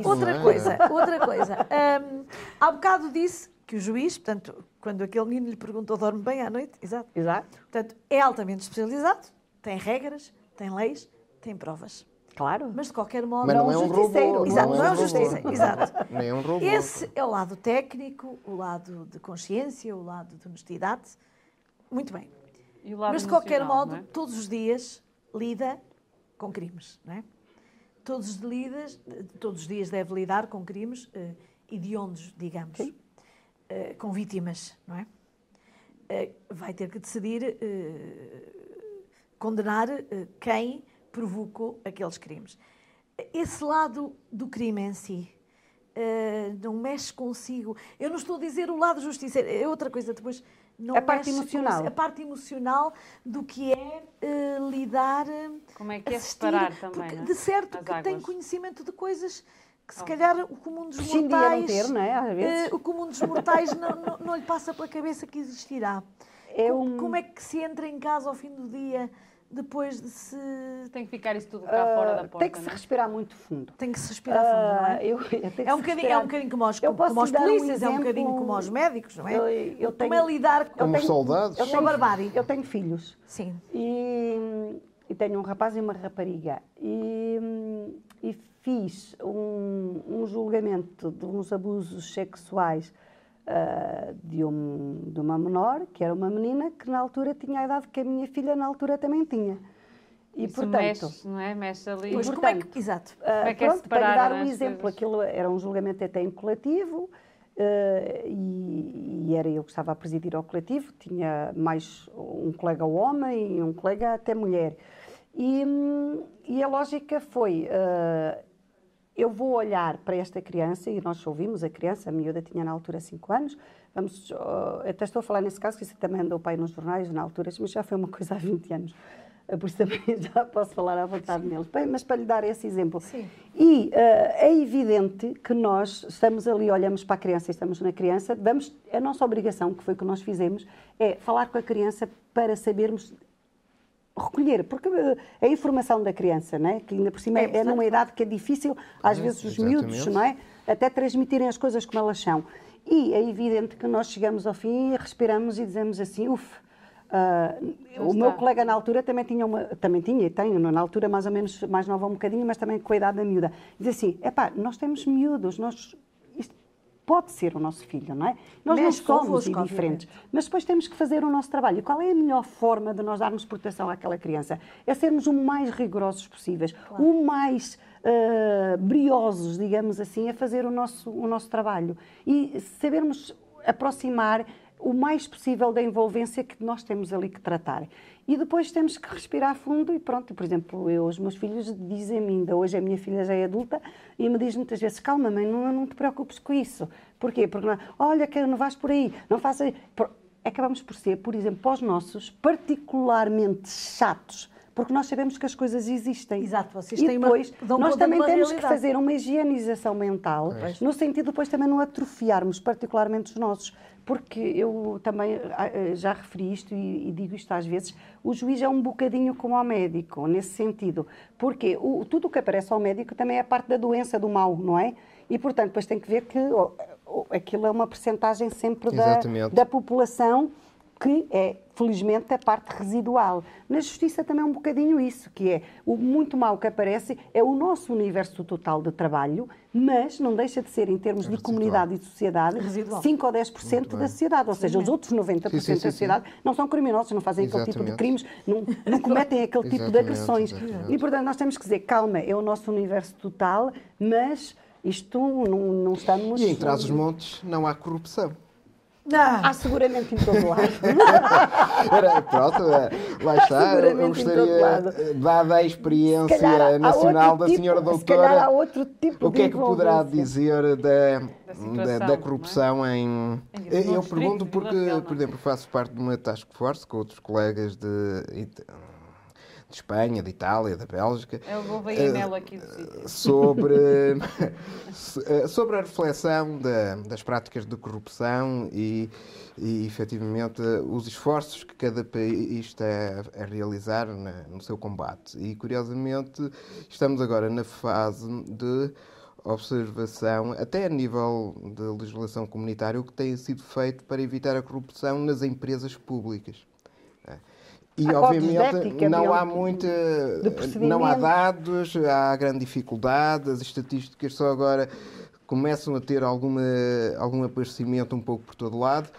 outra é? coisa, outra coisa. Um, há bocado disse que o juiz, portanto, quando aquele menino lhe perguntou, dorme bem à noite, exato. Exato. Portanto, é altamente especializado, tem regras, tem leis, tem provas. Claro. Mas de qualquer modo. Mas não é um robô. Exato, não é um justiceiro. Exato. Nem é um robô. Esse é o lado técnico, o lado de consciência, o lado de honestidade. Muito bem. Mas de qualquer modo, é? todos os dias lida com crimes, não é? Todos os, lidas, todos os dias deve lidar com crimes uh, hediondos, digamos, uh, com vítimas, não é? Uh, vai ter que decidir uh, condenar eh, quem provocou aqueles crimes. Esse lado do crime em si uh, não mexe consigo. Eu não estou a dizer o lado justiceiro, é outra coisa depois. Não a parte emocional. a parte emocional do que é uh, lidar. Como é que é separar também? Porque, de certo que tem conhecimento de coisas que se oh. calhar o comum dos mortais. Ter, não é? Às vezes. Uh, o comum dos mortais não, não, não, lhe passa pela cabeça que existirá. É um... como, como é que se entra em casa ao fim do dia? Depois de se. Tem que ficar isso tudo cá uh, fora da porta. Tem que se não? é? respirar muito fundo. Tem que se respirar fundo, não é? Uh, eu, eu é, um bocadinho, é um bocadinho como os, como os polícias, um é um bocadinho como os médicos, não é? Eu, eu tenho, como é lidar com, os soldados. Eu tenho, barbárie. Eu tenho filhos. Sim. E, e tenho um rapaz e uma rapariga. E, e fiz um, um julgamento de uns abusos sexuais uh, de, um, de uma menor, que era uma menina, que na altura tinha a idade que a minha filha na altura também tinha. E, Isso portanto, mexe, não é? Mexe ali. Pois, portanto, como é que, exato. Uh, como é que é pronto, para dar um exemplo, coisas? aquilo era um julgamento até em coletivo, Uh, e, e, era eu que estava a presidir ao coletivo, tinha mais um colega homem e um colega até mulher. E, e a lógica foi, uh, eu vou olhar para esta criança, e nós ouvimos a criança, a miúda tinha na altura 5 anos, vamos, uh, até estou a falar nesse caso, que isso também andou pai nos jornais na altura, mas já foi uma coisa há 20 anos, uh, por isso também já posso falar à vontade Sim. neles. Bem, mas para lhe dar esse exemplo. Sim. E uh, é evidente que nós estamos ali, olhamos para a criança e estamos na criança, vamos, a nossa obrigação, que foi o que nós fizemos, é falar com a criança para sabermos recolher, porque eh, a informação da criança, né, que ainda por cima é, é numa idade que é difícil, às é, vezes, os exatamente. miúdos, não é? Até transmitirem as coisas como elas são. E é evidente que nós chegamos ao fim e respiramos e dizemos assim, uff, Uh, o meu colega na altura também tinha uma, também tinha e tenho, na altura mais ou menos mais nova um bocadinho, mas também com a idade da miúda. Diz assim, epá, nós temos miúdos, nós, pode ser o nosso filho, não é? Nós não somos indiferentes, mas depois temos que fazer o nosso trabalho. E qual é a melhor forma de nós darmos proteção àquela criança? É sermos o mais rigorosos possíveis, claro. o mais uh, briosos, digamos assim, a fazer o nosso, o nosso trabalho. E sabermos aproximar o mais possível da envolvência que nós temos ali que tratar. E depois temos que respirar fundo e pronto. Por exemplo, eu, os meus filhos dizem-me ainda, hoje a minha filha já é adulta, e me diz muitas vezes, calma mãe, não, não te preocupes com isso. Porquê? Porque, não, olha que não vais por aí, não faças... Acabamos por ser, por exemplo, para os nossos, particularmente chatos, porque nós sabemos que as coisas existem. Exato, vocês e têm depois, uma, nós também temos realidade. que fazer uma higienização mental, pois. no sentido de depois também não atrofiarmos particularmente os nossos, porque eu também ah, ah, já referi isto e, digo isto às vezes, o juiz é um bocadinho como ao médico, nesse sentido. Porque o, tudo o que aparece ao médico também é parte da doença, do mal, não é? E, portanto, depois tem que ver que oh, oh, aquilo é uma percentagem sempre da, da população que é, felizmente, a parte residual. Na justiça também é um bocadinho isso, que é o muito mal que aparece é o nosso universo total de trabalho, mas não deixa de ser, em termos é de comunidade e de sociedade, residual. 5 ou 10% da sociedade. Ou seja, os outros 90% sim, sim, sim, da sociedade não são criminosos, não fazem Exatamente. aquele tipo de crimes, não, não cometem aquele tipo de agressões. Exatamente. E, portanto, nós temos que dizer, calma, é o nosso universo total, mas isto não, não estamos... E em Trás-os-Montes não há corrupção. Não. Há seguramente em todo lado. Era, pronto, é, lá está. Eu gostaria, dada a experiência nacional da tipo, senhora doutora, tipo o que é que poderá dizer da, da, da, corrupção é? em. Eu pergunto porque, por exemplo, faço parte de uma task force com outros colegas de de Espanha, de Itália, da Bélgica. É o Gouveia aqui do. Sobre, eh, sobre a reflexão da, das práticas de corrupção e, e, efetivamente, os esforços que cada país está a, realizar na, no seu combate. E, curiosamente, estamos agora na fase de observação, até a nível de legislação comunitária, o que tem sido feito para evitar a corrupção nas empresas públicas. E obviamente não há muita, não há dados, há grande dificuldade, as estatísticas só agora começam a ter alguma, algum aparecimento um pouco por todo lado.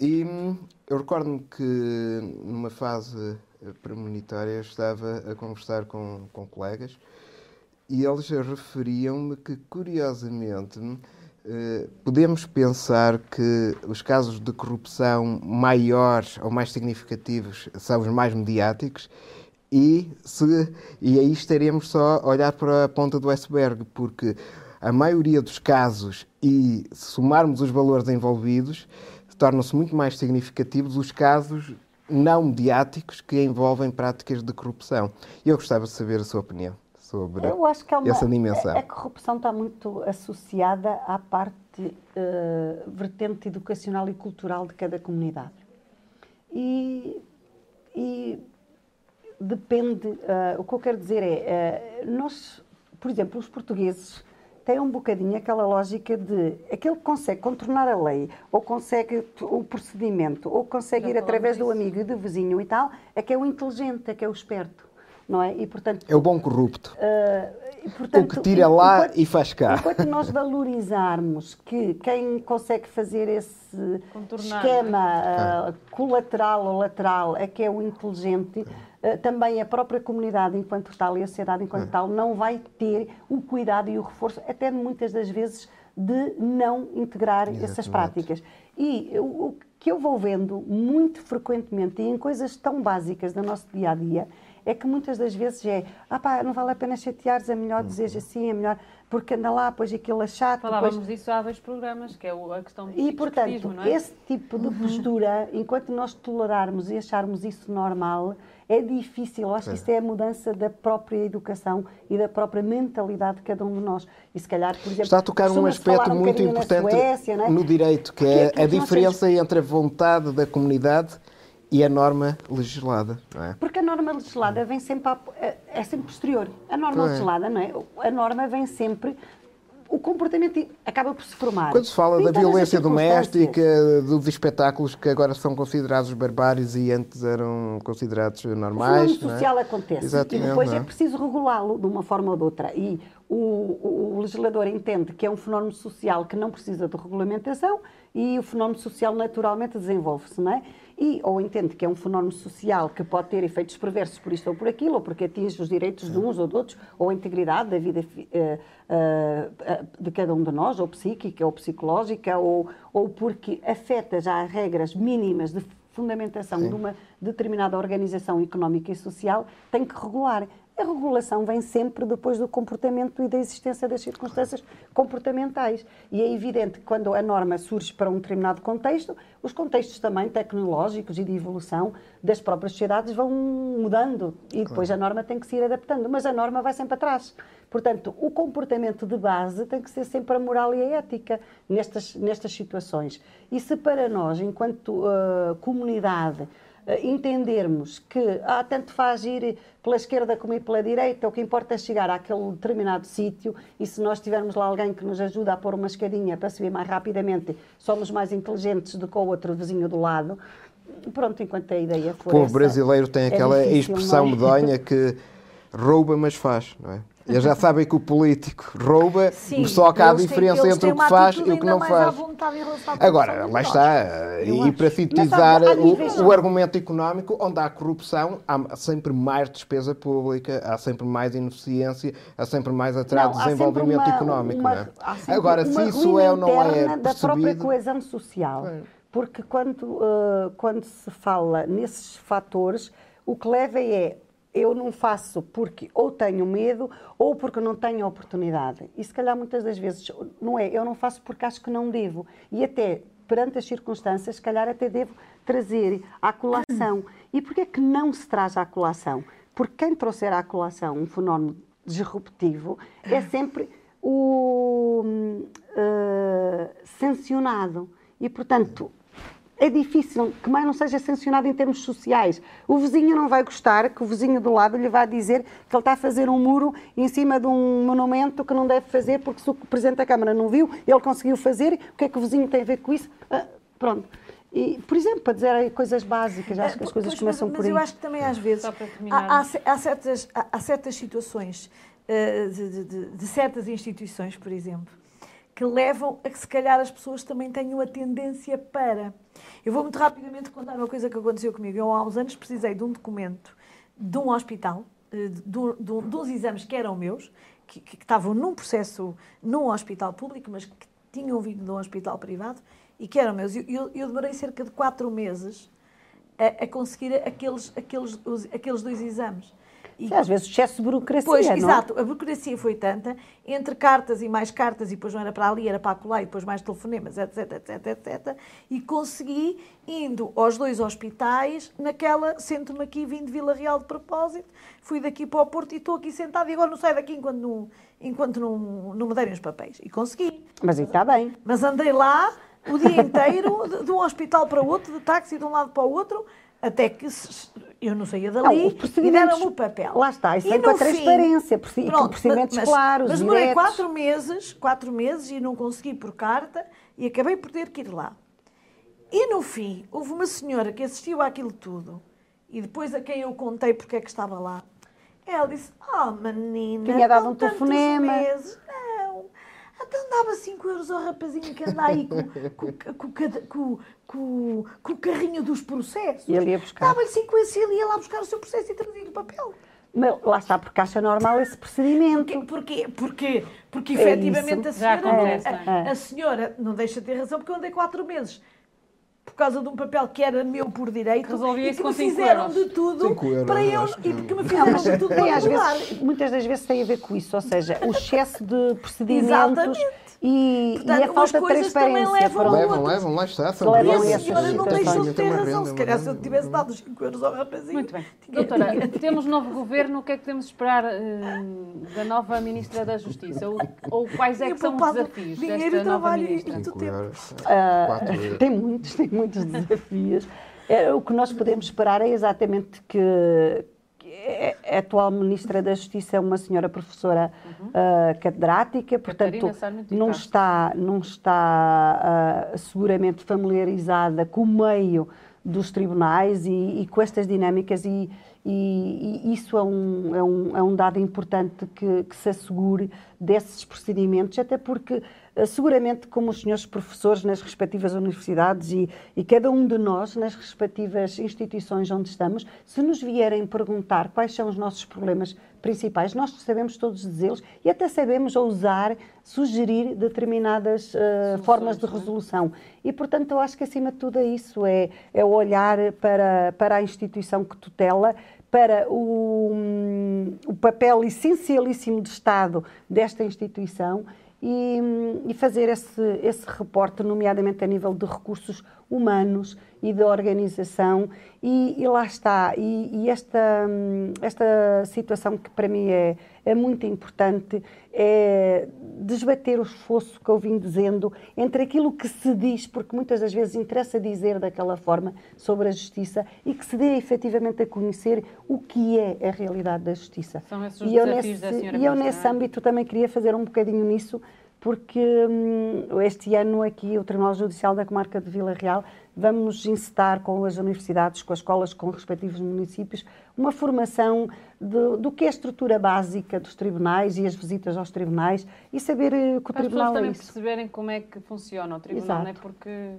E hum, eu recordo-me que numa fase premonitória estava a conversar com, com colegas e eles referiam-me que, curiosamente, eh, podemos pensar que os casos de corrupção maiores ou mais significativos são os mais mediáticos e, se, e aí estaremos só a olhar para a ponta do iceberg, porque a maioria dos casos, e se somarmos os valores envolvidos, tornam-se muito mais significativos os casos não mediáticos que envolvem práticas de corrupção. Eu gostava de saber a sua opinião sobre Eu acho que é uma, essa dimensão. A, corrupção está muito associada à parte uh, vertente educacional e cultural de cada comunidade. E, e depende, uh, o que eu quero dizer é, uh, nós, por exemplo, os portugueses têm um bocadinho aquela lógica de aquele que consegue contornar a lei, ou consegue o procedimento, ou consegue Já ir através do amigo e do vizinho e tal, é que é o inteligente, é que é o esperto não é? E, portanto, é o bom corrupto. Uh, e, portanto, o que tira lá enquanto, e faz cá. Enquanto nós valorizarmos que quem consegue fazer esse Contornar, esquema uh, colateral ou lateral é que é o inteligente, uh, também a própria comunidade enquanto tal e a sociedade enquanto é. tal não vai ter o cuidado e o reforço, até muitas das vezes, de não integrar Exatamente. essas práticas. E o que eu vou vendo muito frequentemente e em coisas tão básicas do nosso dia a dia é que muitas das vezes é, ah pá, não vale a pena chateares, é melhor uhum. dizer assim, é melhor, porque anda lá, pois aquilo é chato. Falávamos depois... disso há dois programas, que é a questão do E, portanto, é? esse tipo de uhum. postura, enquanto nós tolerarmos e acharmos isso normal, é difícil. Eu acho que isso é a mudança da própria educação e da própria mentalidade de cada um de nós. E se calhar, por exemplo, está a tocar um aspecto um muito importante Suécia, é? no direito, que é, é a diferença entre a vontade da comunidade e a norma legislada, não é? Porque a norma legislada vem sempre, a, é, é sempre posterior. A norma pois. legislada, não é? A norma vem sempre o comportamento acaba por se formar. Quando se fala da violência doméstica, dos espetáculos que agora são considerados barbáries e antes eram considerados normais. O fenómeno social é? acontece Exatamente, e depois é? é preciso regulá-lo de uma forma ou de outra. E o, o, legislador entende que é um fenómeno social que não precisa de regulamentação e o fenómeno social naturalmente desenvolve-se, não é? E, ou entende que é um fenómeno social que pode ter efeitos perversos por isto ou por aquilo, ou porque atinge os direitos de uns ou de outros, ou a integridade da vida uh, uh, de cada um de nós, ou psíquica, ou psicológica, ou, ou porque afeta já regras mínimas de fundamentação Sim. de uma determinada organização económica e social, tem que regular. A regulação vem sempre depois do comportamento e da existência das circunstâncias comportamentais. E é evidente que quando a norma surge para um determinado contexto, os contextos também tecnológicos e de evolução das próprias sociedades vão mudando e depois claro. a norma tem que se ir adaptando. Mas a norma vai sempre atrás. Portanto, o comportamento de base tem que ser sempre a moral e a ética nestas, nestas situações. E se para nós, enquanto uh, comunidade, entendermos que ah, tanto faz ir pela esquerda como ir pela direita, o que importa é chegar àquele determinado sítio e se nós tivermos lá alguém que nos ajuda a pôr uma escadinha para subir mais rapidamente, somos mais inteligentes do que o outro vizinho do lado. Pronto, enquanto a ideia for. O povo brasileiro tem é aquela é expressão medonha que rouba, mas faz, não é? Eles já sabem que o político rouba, Sim, só que há a diferença têm, entre o que faz e o que não faz. Agora, lá está. E para sintetizar o, o, argumento económico, onde há corrupção, há sempre mais despesa pública, há sempre mais ineficiência, há sempre mais atraso de desenvolvimento uma, económico. Uma, é? Agora, se isso é ou não é percebido... da própria coesão social. Porque quando, uh, quando se fala nesses fatores, o que leva é eu não faço porque ou tenho medo ou porque não tenho oportunidade. E se calhar muitas das vezes não é, eu não faço porque acho que não devo. E até perante as circunstâncias, se calhar até devo trazer à colação. E porquê é que não se traz à colação? Porque quem trouxer à colação um fenómeno disruptivo é sempre o uh, sancionado. E, portanto, é difícil que mais não seja sancionado em termos sociais. O vizinho não vai gostar que o vizinho do lado lhe vá dizer que ele está a fazer um muro em cima de um monumento que não deve fazer porque se o Presidente da Câmara não viu, ele conseguiu fazer, o que é que o vizinho tem a ver com isso? Ah, pronto. E, por exemplo, para dizer coisas básicas, acho que as coisas pois, começam mas, por aí. Mas eu acho que também às vezes há, há, há, certas, há, há certas situações uh, de, de, de certas instituições, por exemplo, que levam a que se calhar as pessoas também tenham a tendência para. Eu vou muito rapidamente contar uma coisa que aconteceu comigo. Eu há uns anos precisei de um documento de um hospital, eh, de, de, de, uns exames que eram meus, que, que, estavam num processo num hospital público, mas que tinham vindo de um hospital privado e que eram meus. Eu, eu, eu demorei cerca de quatro meses a, a conseguir aqueles, aqueles, os, aqueles dois exames. E, às vezes excesso de burocracia, pois, não? exato, a burocracia foi tanta, entre cartas e mais cartas, e depois não era para ali, era para acolá, e depois mais telefonemas, etc, etc, etc, e consegui, indo aos dois hospitais, naquela, sento-me aqui, vim de Vila Real de propósito, fui daqui para o Porto e estou aqui sentado, e agora não saio daqui enquanto não, enquanto não, não me derem os papéis. E consegui. Mas está bem. Mas andei lá o dia inteiro, de, de um hospital para o outro, de táxi de um lado para o outro, até que eu não saía dali não, e deram-me o papel. Lá está, isso vem com a transparência, fim, pronto, procedimentos mas, claros, Mas demorei quatro meses, quatro meses e não consegui por carta e acabei por ter que ir lá. E no fim, houve uma senhora que assistiu àquilo tudo e depois a quem eu contei porque é que estava lá. Ela disse, ah, oh, menina, Tinha dado um telefonema. Meses. Então dava 5 euros ao rapazinho que anda aí com, com, com, com, com o carrinho dos processos. E ele ia buscar. Dava-lhe 5 euros e ele ia lá buscar o seu processo e trazia o papel. Mas lá está, porque acha normal esse procedimento. Porquê? Porquê? Porque, porque é efetivamente a senhora, acontece, a, a, a, senhora não deixa de ter razão, porque eu andei 4 meses por causa de um papel que era meu por direito Resolvi e que me fizeram euros. de tudo para eu e porque me fizeram de tudo para às vezes, muitas das vezes tem a ver com isso, ou seja, o excesso de procedimentos e, Portanto, e a falta de transparência. Levam, levam, levam, lá está. São levam e a senhora não deixou de ter razão. Se calhar se eu tivesse dado os 5 euros ao rapazinho. Muito bem. Doutora, temos novo governo, o que é que temos de esperar uh, da nova Ministra da Justiça? Ou, ou quais é que são os desafios desta nova Ministra? Uh, tem muitos, tem muitos desafios. É, o que nós podemos esperar é exatamente que é, é, a atual Ministra da Justiça é uma senhora professora uhum. uh, catedrática, portanto, não está, não está uh, seguramente familiarizada com o meio dos tribunais e, e com estas dinâmicas e, e, e, isso é um, é, um, é um dado importante que, que se assegure desses procedimentos, até porque seguramente como os senhores professores nas respectivas universidades e, e, cada um de nós nas respectivas instituições onde estamos, se nos vierem perguntar quais são os nossos problemas principais, nós sabemos todos dizê-los e até sabemos ousar sugerir determinadas uh, formas de é? resolução. E, portanto, eu acho que acima de tudo é isso, é, é olhar para, para a instituição que tutela, para o, um, o papel essencialíssimo de Estado desta instituição e, e, fazer esse, esse reporte, nomeadamente a nível de recursos humanos e de organização. E, e lá está. E, e, esta, esta situação que para mim é, é muito importante é desbater o esforço que eu vim dizendo entre aquilo que se diz, porque muitas das vezes interessa dizer daquela forma sobre a justiça e que se dê efetivamente a conhecer o que é a realidade da justiça. São esses os e eu nesse, da E eu nesse é? âmbito também queria fazer um bocadinho nisso, porque hum, este ano aqui o Tribunal Judicial da Comarca de Vila Real vamos incitar com as universidades, com as escolas, com os respectivos municípios, uma formação de, do que é a estrutura básica dos tribunais e as visitas aos tribunais e saber eh, que o Para tribunal as é também isso. perceberem como é que funciona o tribunal, Exato. não é porque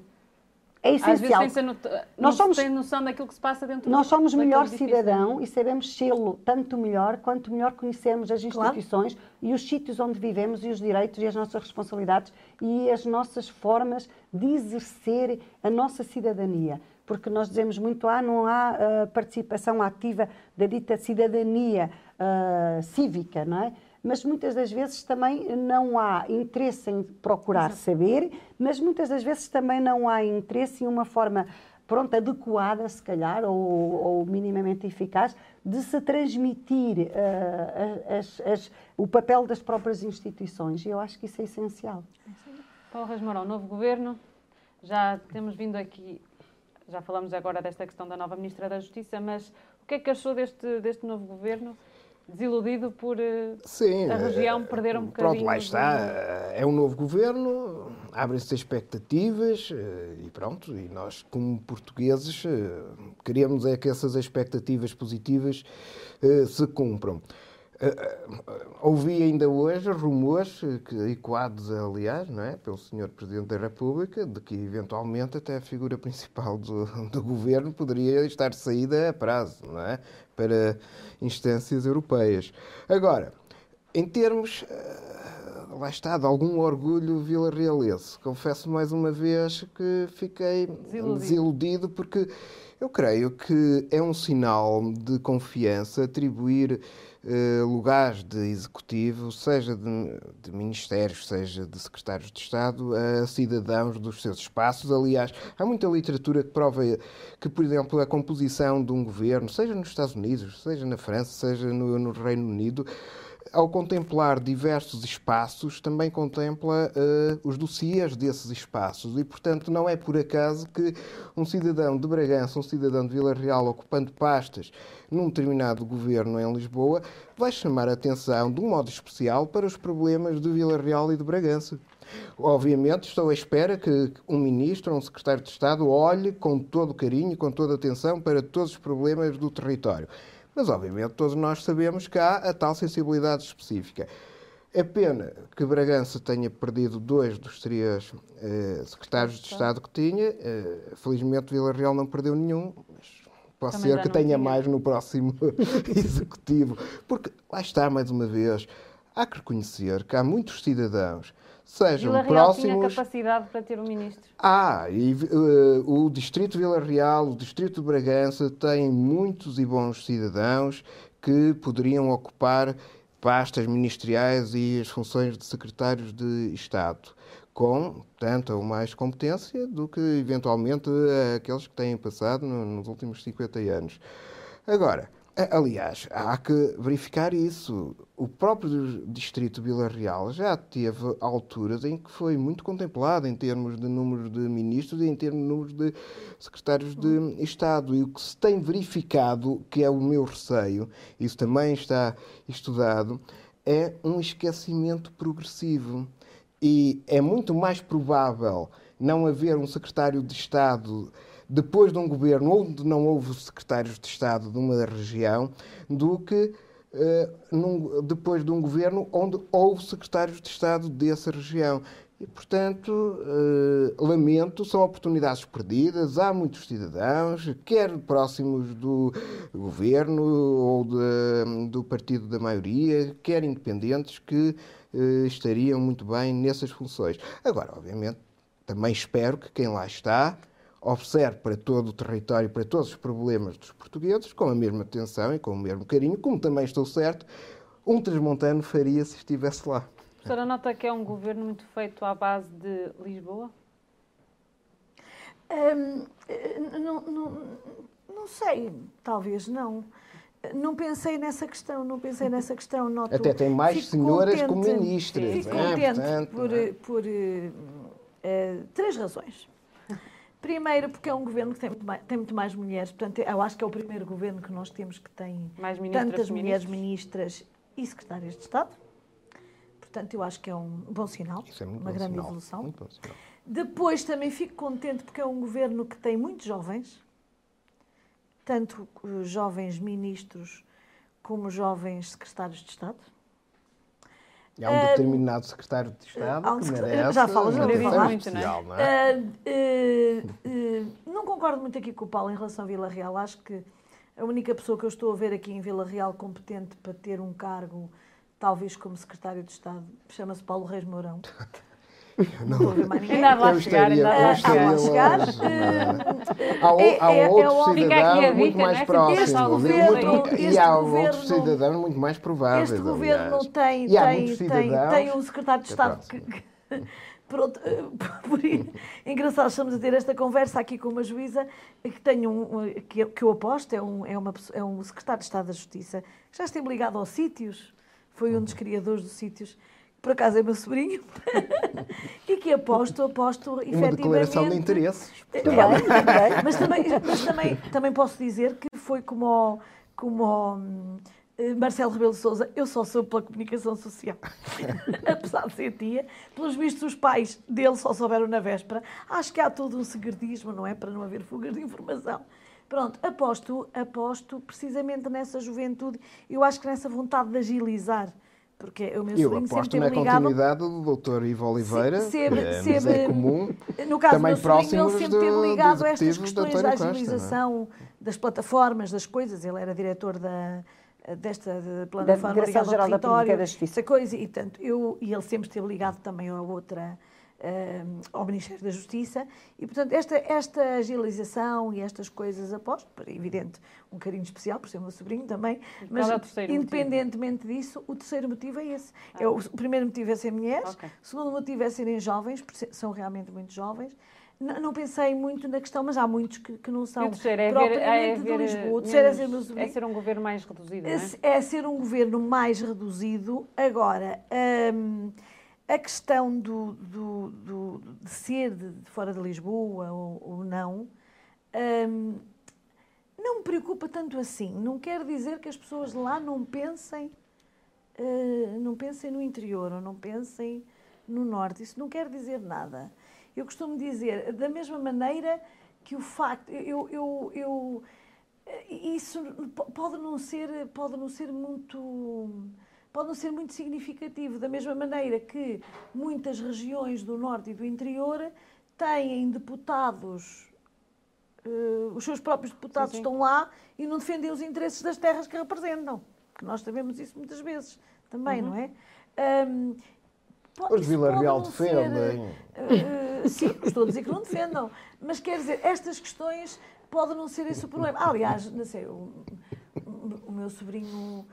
é essencial. Às vezes não nós somos, tem noção daquilo que se passa dentro Nós somos melhor cidadão e sabemos sê-lo tanto melhor quanto melhor conhecemos as instituições claro. e os sítios onde vivemos e os direitos e as nossas responsabilidades e as nossas formas de exercer a nossa cidadania. Porque nós dizemos muito, ah, não há uh, participação ativa da dita cidadania uh, cívica, não é? mas muitas das vezes também não há interesse em procurar Exato. saber, mas muitas das vezes também não há interesse em uma forma pronto, adequada, se calhar, ou, ou minimamente eficaz, de se transmitir uh, as, as, o papel das próprias instituições. E eu acho que isso é essencial. Paulo Rasmourão, novo governo, já temos vindo aqui, já falamos agora desta questão da nova Ministra da Justiça, mas o que é que achou deste, deste novo governo? desiludido por eh, Sim, a região perder um bocadinho. Pronto, lá está. É um novo governo, abrem-se expectativas eh, e pronto. E nós, como portugueses, eh, queremos é que essas expectativas positivas se cumpram. Ouvi ainda hoje rumores, que, ecoados, aliás, não é, pelo Sr. Presidente da República, de que eventualmente até a figura principal do, do governo poderia estar saída a prazo, não é? Para instâncias europeias. Agora, em termos, eh, lá está, de algum orgulho vila-realense, confesso mais uma vez que fiquei desiludido, desiludido porque eu creio que é um sinal de confiança atribuir eh, lugares de executivo, seja de, de, ministérios, seja de secretários de Estado, a cidadãos dos seus espaços. Aliás, há muita literatura que prova que, por exemplo, a composição de um governo, seja nos Estados Unidos, seja na França, seja no, no Reino Unido, ao contemplar diversos espaços, também contempla uh, os dossiês desses espaços. E, portanto, não é por acaso que um cidadão de Bragança, um cidadão de Vila Real, ocupando pastas num determinado governo em Lisboa, vai chamar a atenção de um modo especial para os problemas de Vila Real e de Bragança. Obviamente, estou à espera que um ministro um secretário de Estado olhe com todo carinho, com toda atenção para todos os problemas do território. Mas, obviamente, todos nós sabemos que há a tal sensibilidade específica. É pena que Bragança tenha perdido dois dos três eh, secretários de Estado que tinha. Eh, felizmente, Vila Real não perdeu nenhum. Mas pode Também ser que tenha tinha. mais no próximo executivo. Porque, lá está, mais uma vez, há que reconhecer que há muitos cidadãos sejam Vila Real próximos. tinha capacidade para ter um ministro. Ah, e uh, o Distrito de Vila Real, o Distrito de Bragança tem muitos e bons cidadãos que poderiam ocupar pastas ministeriais e as funções de secretários de Estado, com tanta ou mais competência do que eventualmente aqueles que têm passado nos últimos 50 anos. Agora, Aliás, há que verificar isso. O próprio Distrito Vila Real já teve alturas em que foi muito contemplado em termos de número de ministros e em termos de número de secretários de Estado. E o que se tem verificado, que é o meu receio, isso também está estudado, é um esquecimento progressivo. E é muito mais provável não haver um secretário de Estado depois de um governo onde não houve secretários de Estado de uma região, do que uh, num, depois de um governo onde houve secretários de Estado dessa região. E, portanto, uh, lamento, são oportunidades perdidas. Há muitos cidadãos, quer próximos do governo ou de, do partido da maioria, quer independentes, que uh, estariam muito bem nessas funções. Agora, obviamente, também espero que quem lá está observe para todo o território, para todos os problemas dos portugueses, com a mesma atenção e com o mesmo carinho, como também estou certo, um transmontano faria se estivesse lá. A senhora nota que é um governo muito feito à base de Lisboa? Hum, não, não, não sei, talvez não. Não pensei nessa questão, não pensei nessa questão. Noto, Até tem mais senhoras como ministras. Fico é, contente portanto, por, é? por uh, três razões. Primeiro, porque é um governo que tem muito, mais, tem muito mais mulheres. Portanto, eu acho que é o primeiro governo que nós temos que tem tantas mulheres ministras e secretárias de Estado. Portanto, eu acho que é um bom sinal, é uma grande sinal. evolução. Depois, também fico contente porque é um governo que tem muitos jovens, tanto jovens ministros como jovens secretários de Estado. Há um determinado secretário de Estado um que merece já falo, já falar muito, não é? Não, é? Uh, uh, não concordo muito aqui com o Paulo em relação a Vila Real. Acho que a única pessoa que eu estou a ver aqui em Vila Real competente para ter um cargo, talvez como secretário de Estado, chama-se Paulo Reis Mourão. Não, ninguém. Ainda lá chegar, ainda lá chegar. Há, é, há é, outros é, cidadãos muito mais né? próximos. Governo, e há governo, outros cidadãos muito mais prováveis. Este governo tem, tem, tem, tem um secretário de Estado que, que Pronto, por engraçado, estamos a ter esta conversa aqui com uma juíza que tenho um, que, eu, que eu aposto, é um, é, uma, é um secretário de Estado da Justiça, que já esteve ligado aos sítios, foi um dos criadores dos sítios, por acaso é meu sobrinho, e que aposto, aposto Uma efetivamente... declaração de interesses. É, mas também, mas também, também posso dizer que foi como, como eh, Marcelo Rebelo de Sousa, eu só sou pela comunicação social. Apesar de ser tia, pelos vistos os pais dele só souberam na véspera. Acho que há todo um segredismo, não é? Para não haver fugas de informação. Pronto, aposto, aposto precisamente nessa juventude, eu acho que nessa vontade de agilizar porque o meu Eu aposto na ligado... continuidade do doutor Ivo Oliveira, se, se, é, se, é comum, no caso também do próximo ele sempre teve ligado a estas questões da é? agilização Costa, das plataformas, das coisas, ele era diretor da, desta de plataforma da Direção Geral da Justiça. Coisa, e, tanto, eu, e ele sempre esteve ligado também a outra ao Ministério da Justiça. E, portanto, esta, esta agilização e estas coisas, aposto, é evidente, um carinho especial por ser meu sobrinho também, mas é independentemente motivo? disso, o terceiro motivo é esse. Ah. É o, o, primeiro motivo é ser mulheres, okay. o segundo motivo é serem jovens, porque são realmente muito jovens. Não, não, pensei muito na questão, mas há muitos que, que não são é propriamente é ver, é ver, de Lisboa. O terceiro menos, é, ser é ser um governo mais reduzido, é? é? ser um governo mais reduzido. Agora, hum, a questão do, do, do, de ser de, de fora de Lisboa ou, ou não, hum, não me preocupa tanto assim. Não quer dizer que as pessoas lá não pensem, uh, não pensem no interior ou não pensem no norte. Isso não quer dizer nada. Eu costumo dizer, da mesma maneira que o facto, eu, eu, eu isso pode não ser, pode não ser muito pode não ser muito significativo, da mesma maneira que muitas regiões do norte e do interior têm deputados, uh, os seus próprios deputados sim, sim. estão lá e não defendem os interesses das terras que representam. Que nós sabemos isso muitas vezes também, uhum. não é? Um, os Vila Real defendem. uh, sim, estou a dizer que não defendam. Mas quer dizer, estas questões podem não ser esse o problema. aliás, não sei, o, o meu sobrinho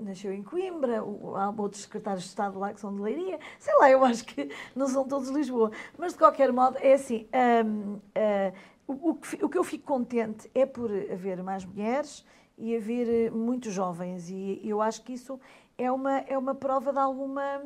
nasceu em Coimbra, há outros secretários de Estado lá que são de Leiria, sei lá, eu acho que não são todos Lisboa. Mas, de qualquer modo, é assim, um, uh, o, que, o que eu fico contente é por haver mais mulheres e a ver muitos jovens. E eu acho que isso é uma, é uma prova de alguma,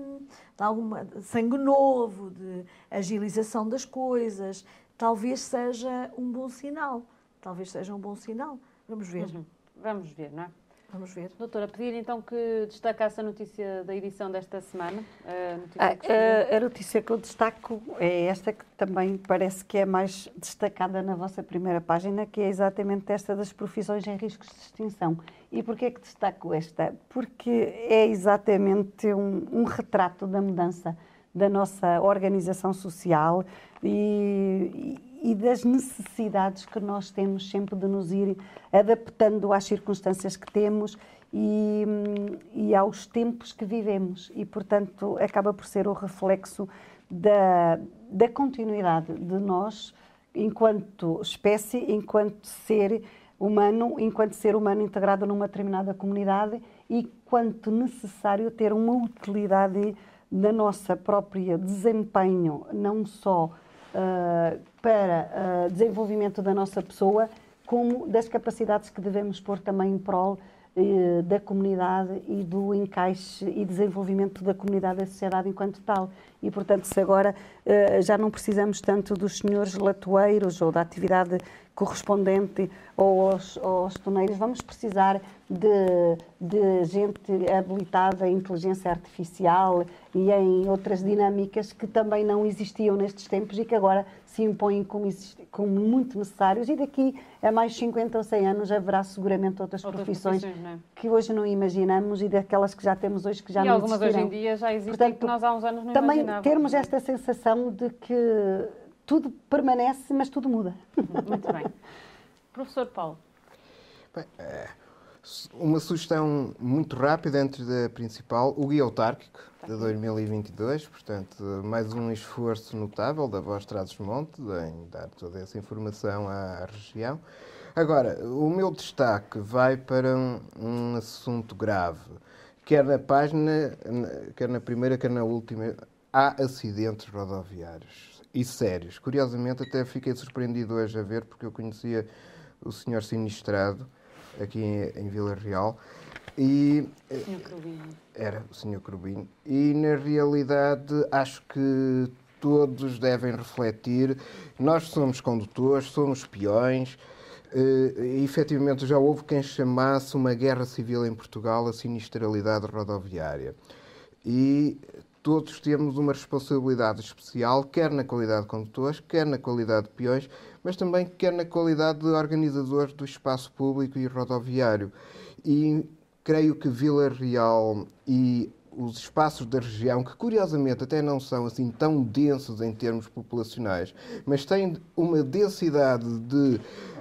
de alguma sangue novo, de agilização das coisas. Talvez seja um bom sinal. Talvez seja um bom sinal. Vamos ver. Uhum. Vamos ver, não é? Vamos ver. Doutora, pedir então que destacasse a notícia da edição desta semana. A notícia, ah, a, a notícia que eu destaco é esta que também parece que é mais destacada na vossa primeira página, que é exatamente esta das profissões em riscos de extinção. E porquê é que destaco esta? Porque é exatamente um, um retrato da mudança da nossa organização social e, e das necessidades que nós temos sempre de nos ir adaptando às circunstâncias que temos e, e aos tempos que vivemos. E, portanto, acaba por ser o reflexo da, da continuidade de nós, enquanto espécie, enquanto ser humano, enquanto ser humano integrado numa determinada comunidade e quanto necessário ter uma utilidade na nossa própria desempenho, não só uh, para uh, desenvolvimento da nossa pessoa, como das capacidades que devemos pôr também em prol uh, da comunidade e do encaixe e desenvolvimento da comunidade da sociedade enquanto tal. E, portanto, se agora já não precisamos tanto dos senhores latoeiros ou da atividade correspondente ou aos, aos toneiros, vamos precisar de, de gente habilitada em inteligência artificial e em outras dinâmicas que também não existiam nestes tempos e que agora se impõem como, como muito necessários. E daqui a mais 50 ou 100 anos haverá seguramente outras, outras profissões, profissões é? que hoje não imaginamos e daquelas que já temos hoje que já e não algumas hoje em dia já existem Portanto, que nós há uns anos não Também termos esta sensação de que tudo permanece, mas tudo muda. Muito bem. Professor Paulo. Bem, é, uma sugestão muito rápida antes da principal, o Guia Autárquico de 2022, portanto, mais um esforço notável da Voz Trás-os-Montes em dar toda essa informação à região. Agora, o meu destaque vai para um, um assunto grave, quer na página, quer na primeira, quer na última, há acidentes rodoviários e sérios. Curiosamente, até fiquei surpreendido hoje a ver, porque eu conhecia o senhor sinistrado aqui em, em Vila Real. E, era o senhor Crubinho. E, na realidade, acho que todos devem refletir. Nós somos condutores, somos peões. Uh, e, efetivamente, já houve quem chamasse uma guerra civil em Portugal a sinistralidade rodoviária. E todos temos uma responsabilidade especial, quer na qualidade de condutores, quer na qualidade de peões, mas também quer na qualidade de organizadores do espaço público e rodoviário. E creio que Vila Real e os espaços da região, que curiosamente até não são assim tão densos em termos populacionais, mas têm uma densidade de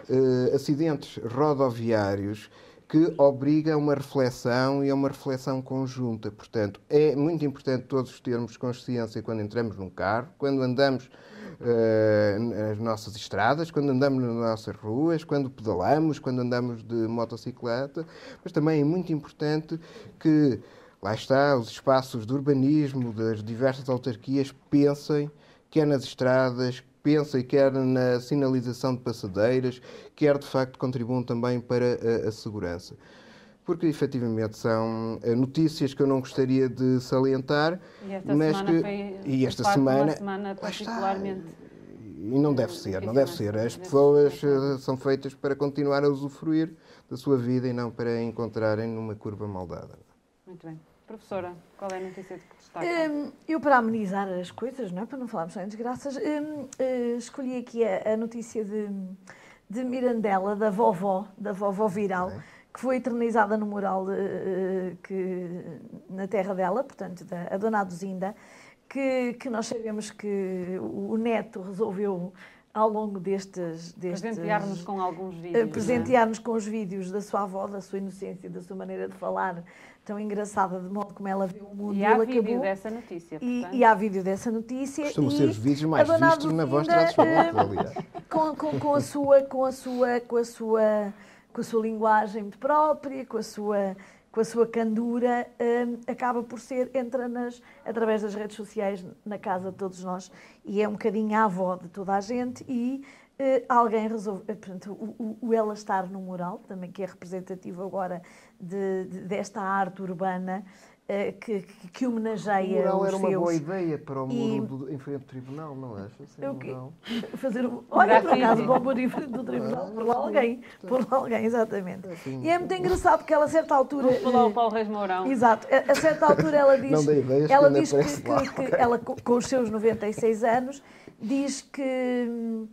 uh, acidentes rodoviários que obriga a uma reflexão e a uma reflexão conjunta. Portanto, é muito importante todos termos consciência quando entramos num carro, quando andamos uh, nas nossas estradas, quando andamos nas nossas ruas, quando pedalamos, quando andamos de motocicleta, mas também é muito importante que lá está, os espaços de urbanismo das diversas autarquias pensem quer nas estradas, pensem quer na sinalização de passadeiras, quer de facto contribuam também para a, a segurança. Porque efetivamente são eh, notícias que eu não gostaria de salientar, e esta mas semana que foi, e esta semana, semana particularmente e não deve ser, não deve ser. As pessoas eh, são feitas para continuar a usufruir da sua vida e não para encontrarem numa curva maldada. Muito bem. Professora, qual é a notícia que destaca? Um, eu, para amenizar as coisas, não é? para não falarmos só em desgraças, um, uh, eh, escolhi aqui a, a notícia de, de, Mirandela, da vovó, da vovó viral, é. que foi eternizada no mural de, uh, que, na terra dela, portanto, da a Dona Aduzinda, que, que nós sabemos que o neto resolveu ao longo destes... destes presentear-nos com alguns vídeos. É? Presentear-nos com os vídeos da sua avó, da sua inocência, da sua maneira de falar, tão engraçada, de modo como ela vê o mundo. E há vídeo acabou. dessa notícia. E, e, há vídeo dessa notícia. Costumam ser os vídeos mais vistos na voz tradicional, aliás. Com, com, com, a sua, com, a sua, com, a sua, com a sua linguagem muito própria, com a sua, com a sua candura, um, acaba por ser, entra nas, através das redes sociais na casa de todos nós e é um bocadinho a avó de toda a gente e Uh, alguém resolve, uh, portanto, o, o, o, ela estar no mural, também que é representativo agora de, de, desta arte urbana, uh, que, que, que homenageia o mural os era uma seus... boa ideia para o muro e... do, em frente do tribunal, não achas? Assim, o quê? Fazer um... Olha, por acaso, para o muro em frente do tribunal, por lá alguém, por lá alguém, exatamente. Assim, e é muito engraçado que ela a certa altura... Vamos falar ao Paulo Reis Mourão. Exato, a, a certa altura ela diz... não dei ideias, ela que diz que, que, que ela, com os seus 96 anos, diz que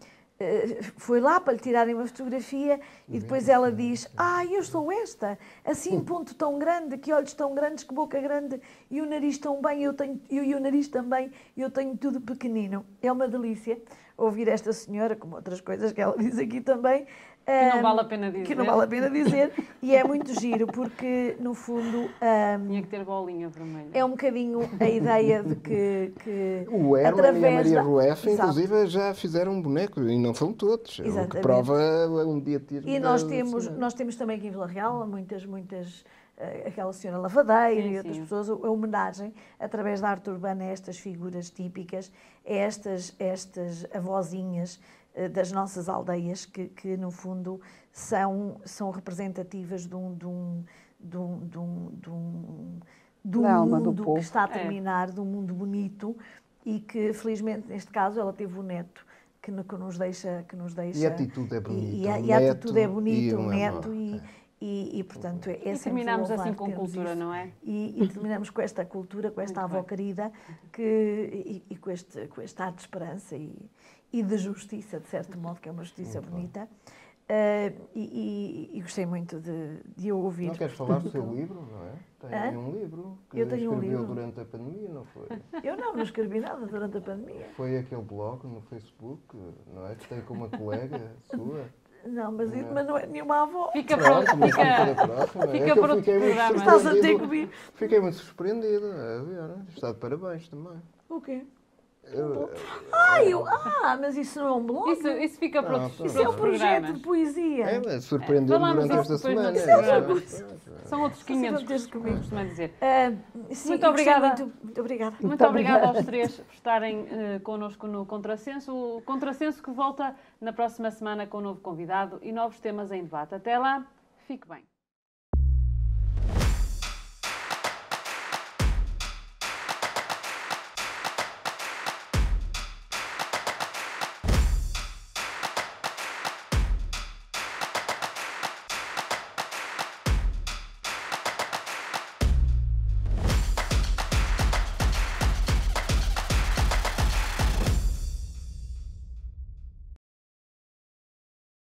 foi lá para lhe tirarem uma fotografia e depois ela diz: Ah, eu sou esta, assim, ponto tão grande, que olhos tão grandes, que boca grande e o nariz tão bem, eu tenho, eu, e o nariz também, eu tenho tudo pequenino. É uma delícia ouvir esta senhora, como outras coisas que ela diz aqui também, que não vale a pena dizer. Que não vale a pena dizer. e é muito giro, porque, no fundo. Um, Tinha que ter bolinha vermelha. É um bocadinho a ideia de que. que o Herman e a Maria da... Rueff, inclusive, já fizeram um boneco, e não são todos. Exatamente. O que prova um dia ter. E nós temos, nós temos também aqui em Vila Real muitas, muitas aquela senhora lavadeira sim, e outras sim. pessoas, a homenagem através da arte urbana a estas figuras típicas, a estas, estas avózinhas das nossas aldeias, que, que no fundo são, são representativas de um, de um, de um, de um, de um, de um mundo que está a terminar, é. de um mundo bonito e que, felizmente, neste caso, ela teve o neto que, que nos deixa que nos deixa e a atitude é bonita e, e, a, e a atitude é bonita o neto e, e, e, portanto, é e terminamos assim com cultura, isso. não é? E, e, terminamos com esta cultura, com esta Muito avó bem. querida que, e, e, com, este, com esta arte de esperança e, e de justiça, de certo modo, que é uma justiça muito bonita. Uh, e, e, e, gostei muito de, de ouvir. Não queres falar do seu livro, não é? Tem um livro que eu tenho escreveu um livro. durante a pandemia, não foi? Eu não, não escrevi nada durante a pandemia. Foi aquele blog no Facebook, não é? Que tem com uma colega sua. Não, mas, não. mas não é nenhuma avó. Fica pronto, fica, fica, próxima. fica é para fiquei muito Estás a ter comigo. Fiquei muito surpreendido. É, está de parabéns também. O quê? Eu, ah, eu, ah, mas isso não é um blog? Isso, isso fica para outros Isso é um projeto de poesia. É, mas surpreendeu-me é, durante esta semana. É, São outros 500, como costuma dizer. Uh, sim, muito obrigada. Muito, muito obrigada. Muito, muito obrigada aos três por estarem uh, connosco no Contrassenso. O Contrassenso que volta na próxima semana com um novo convidado e novos temas em debate. Até lá, fique bem.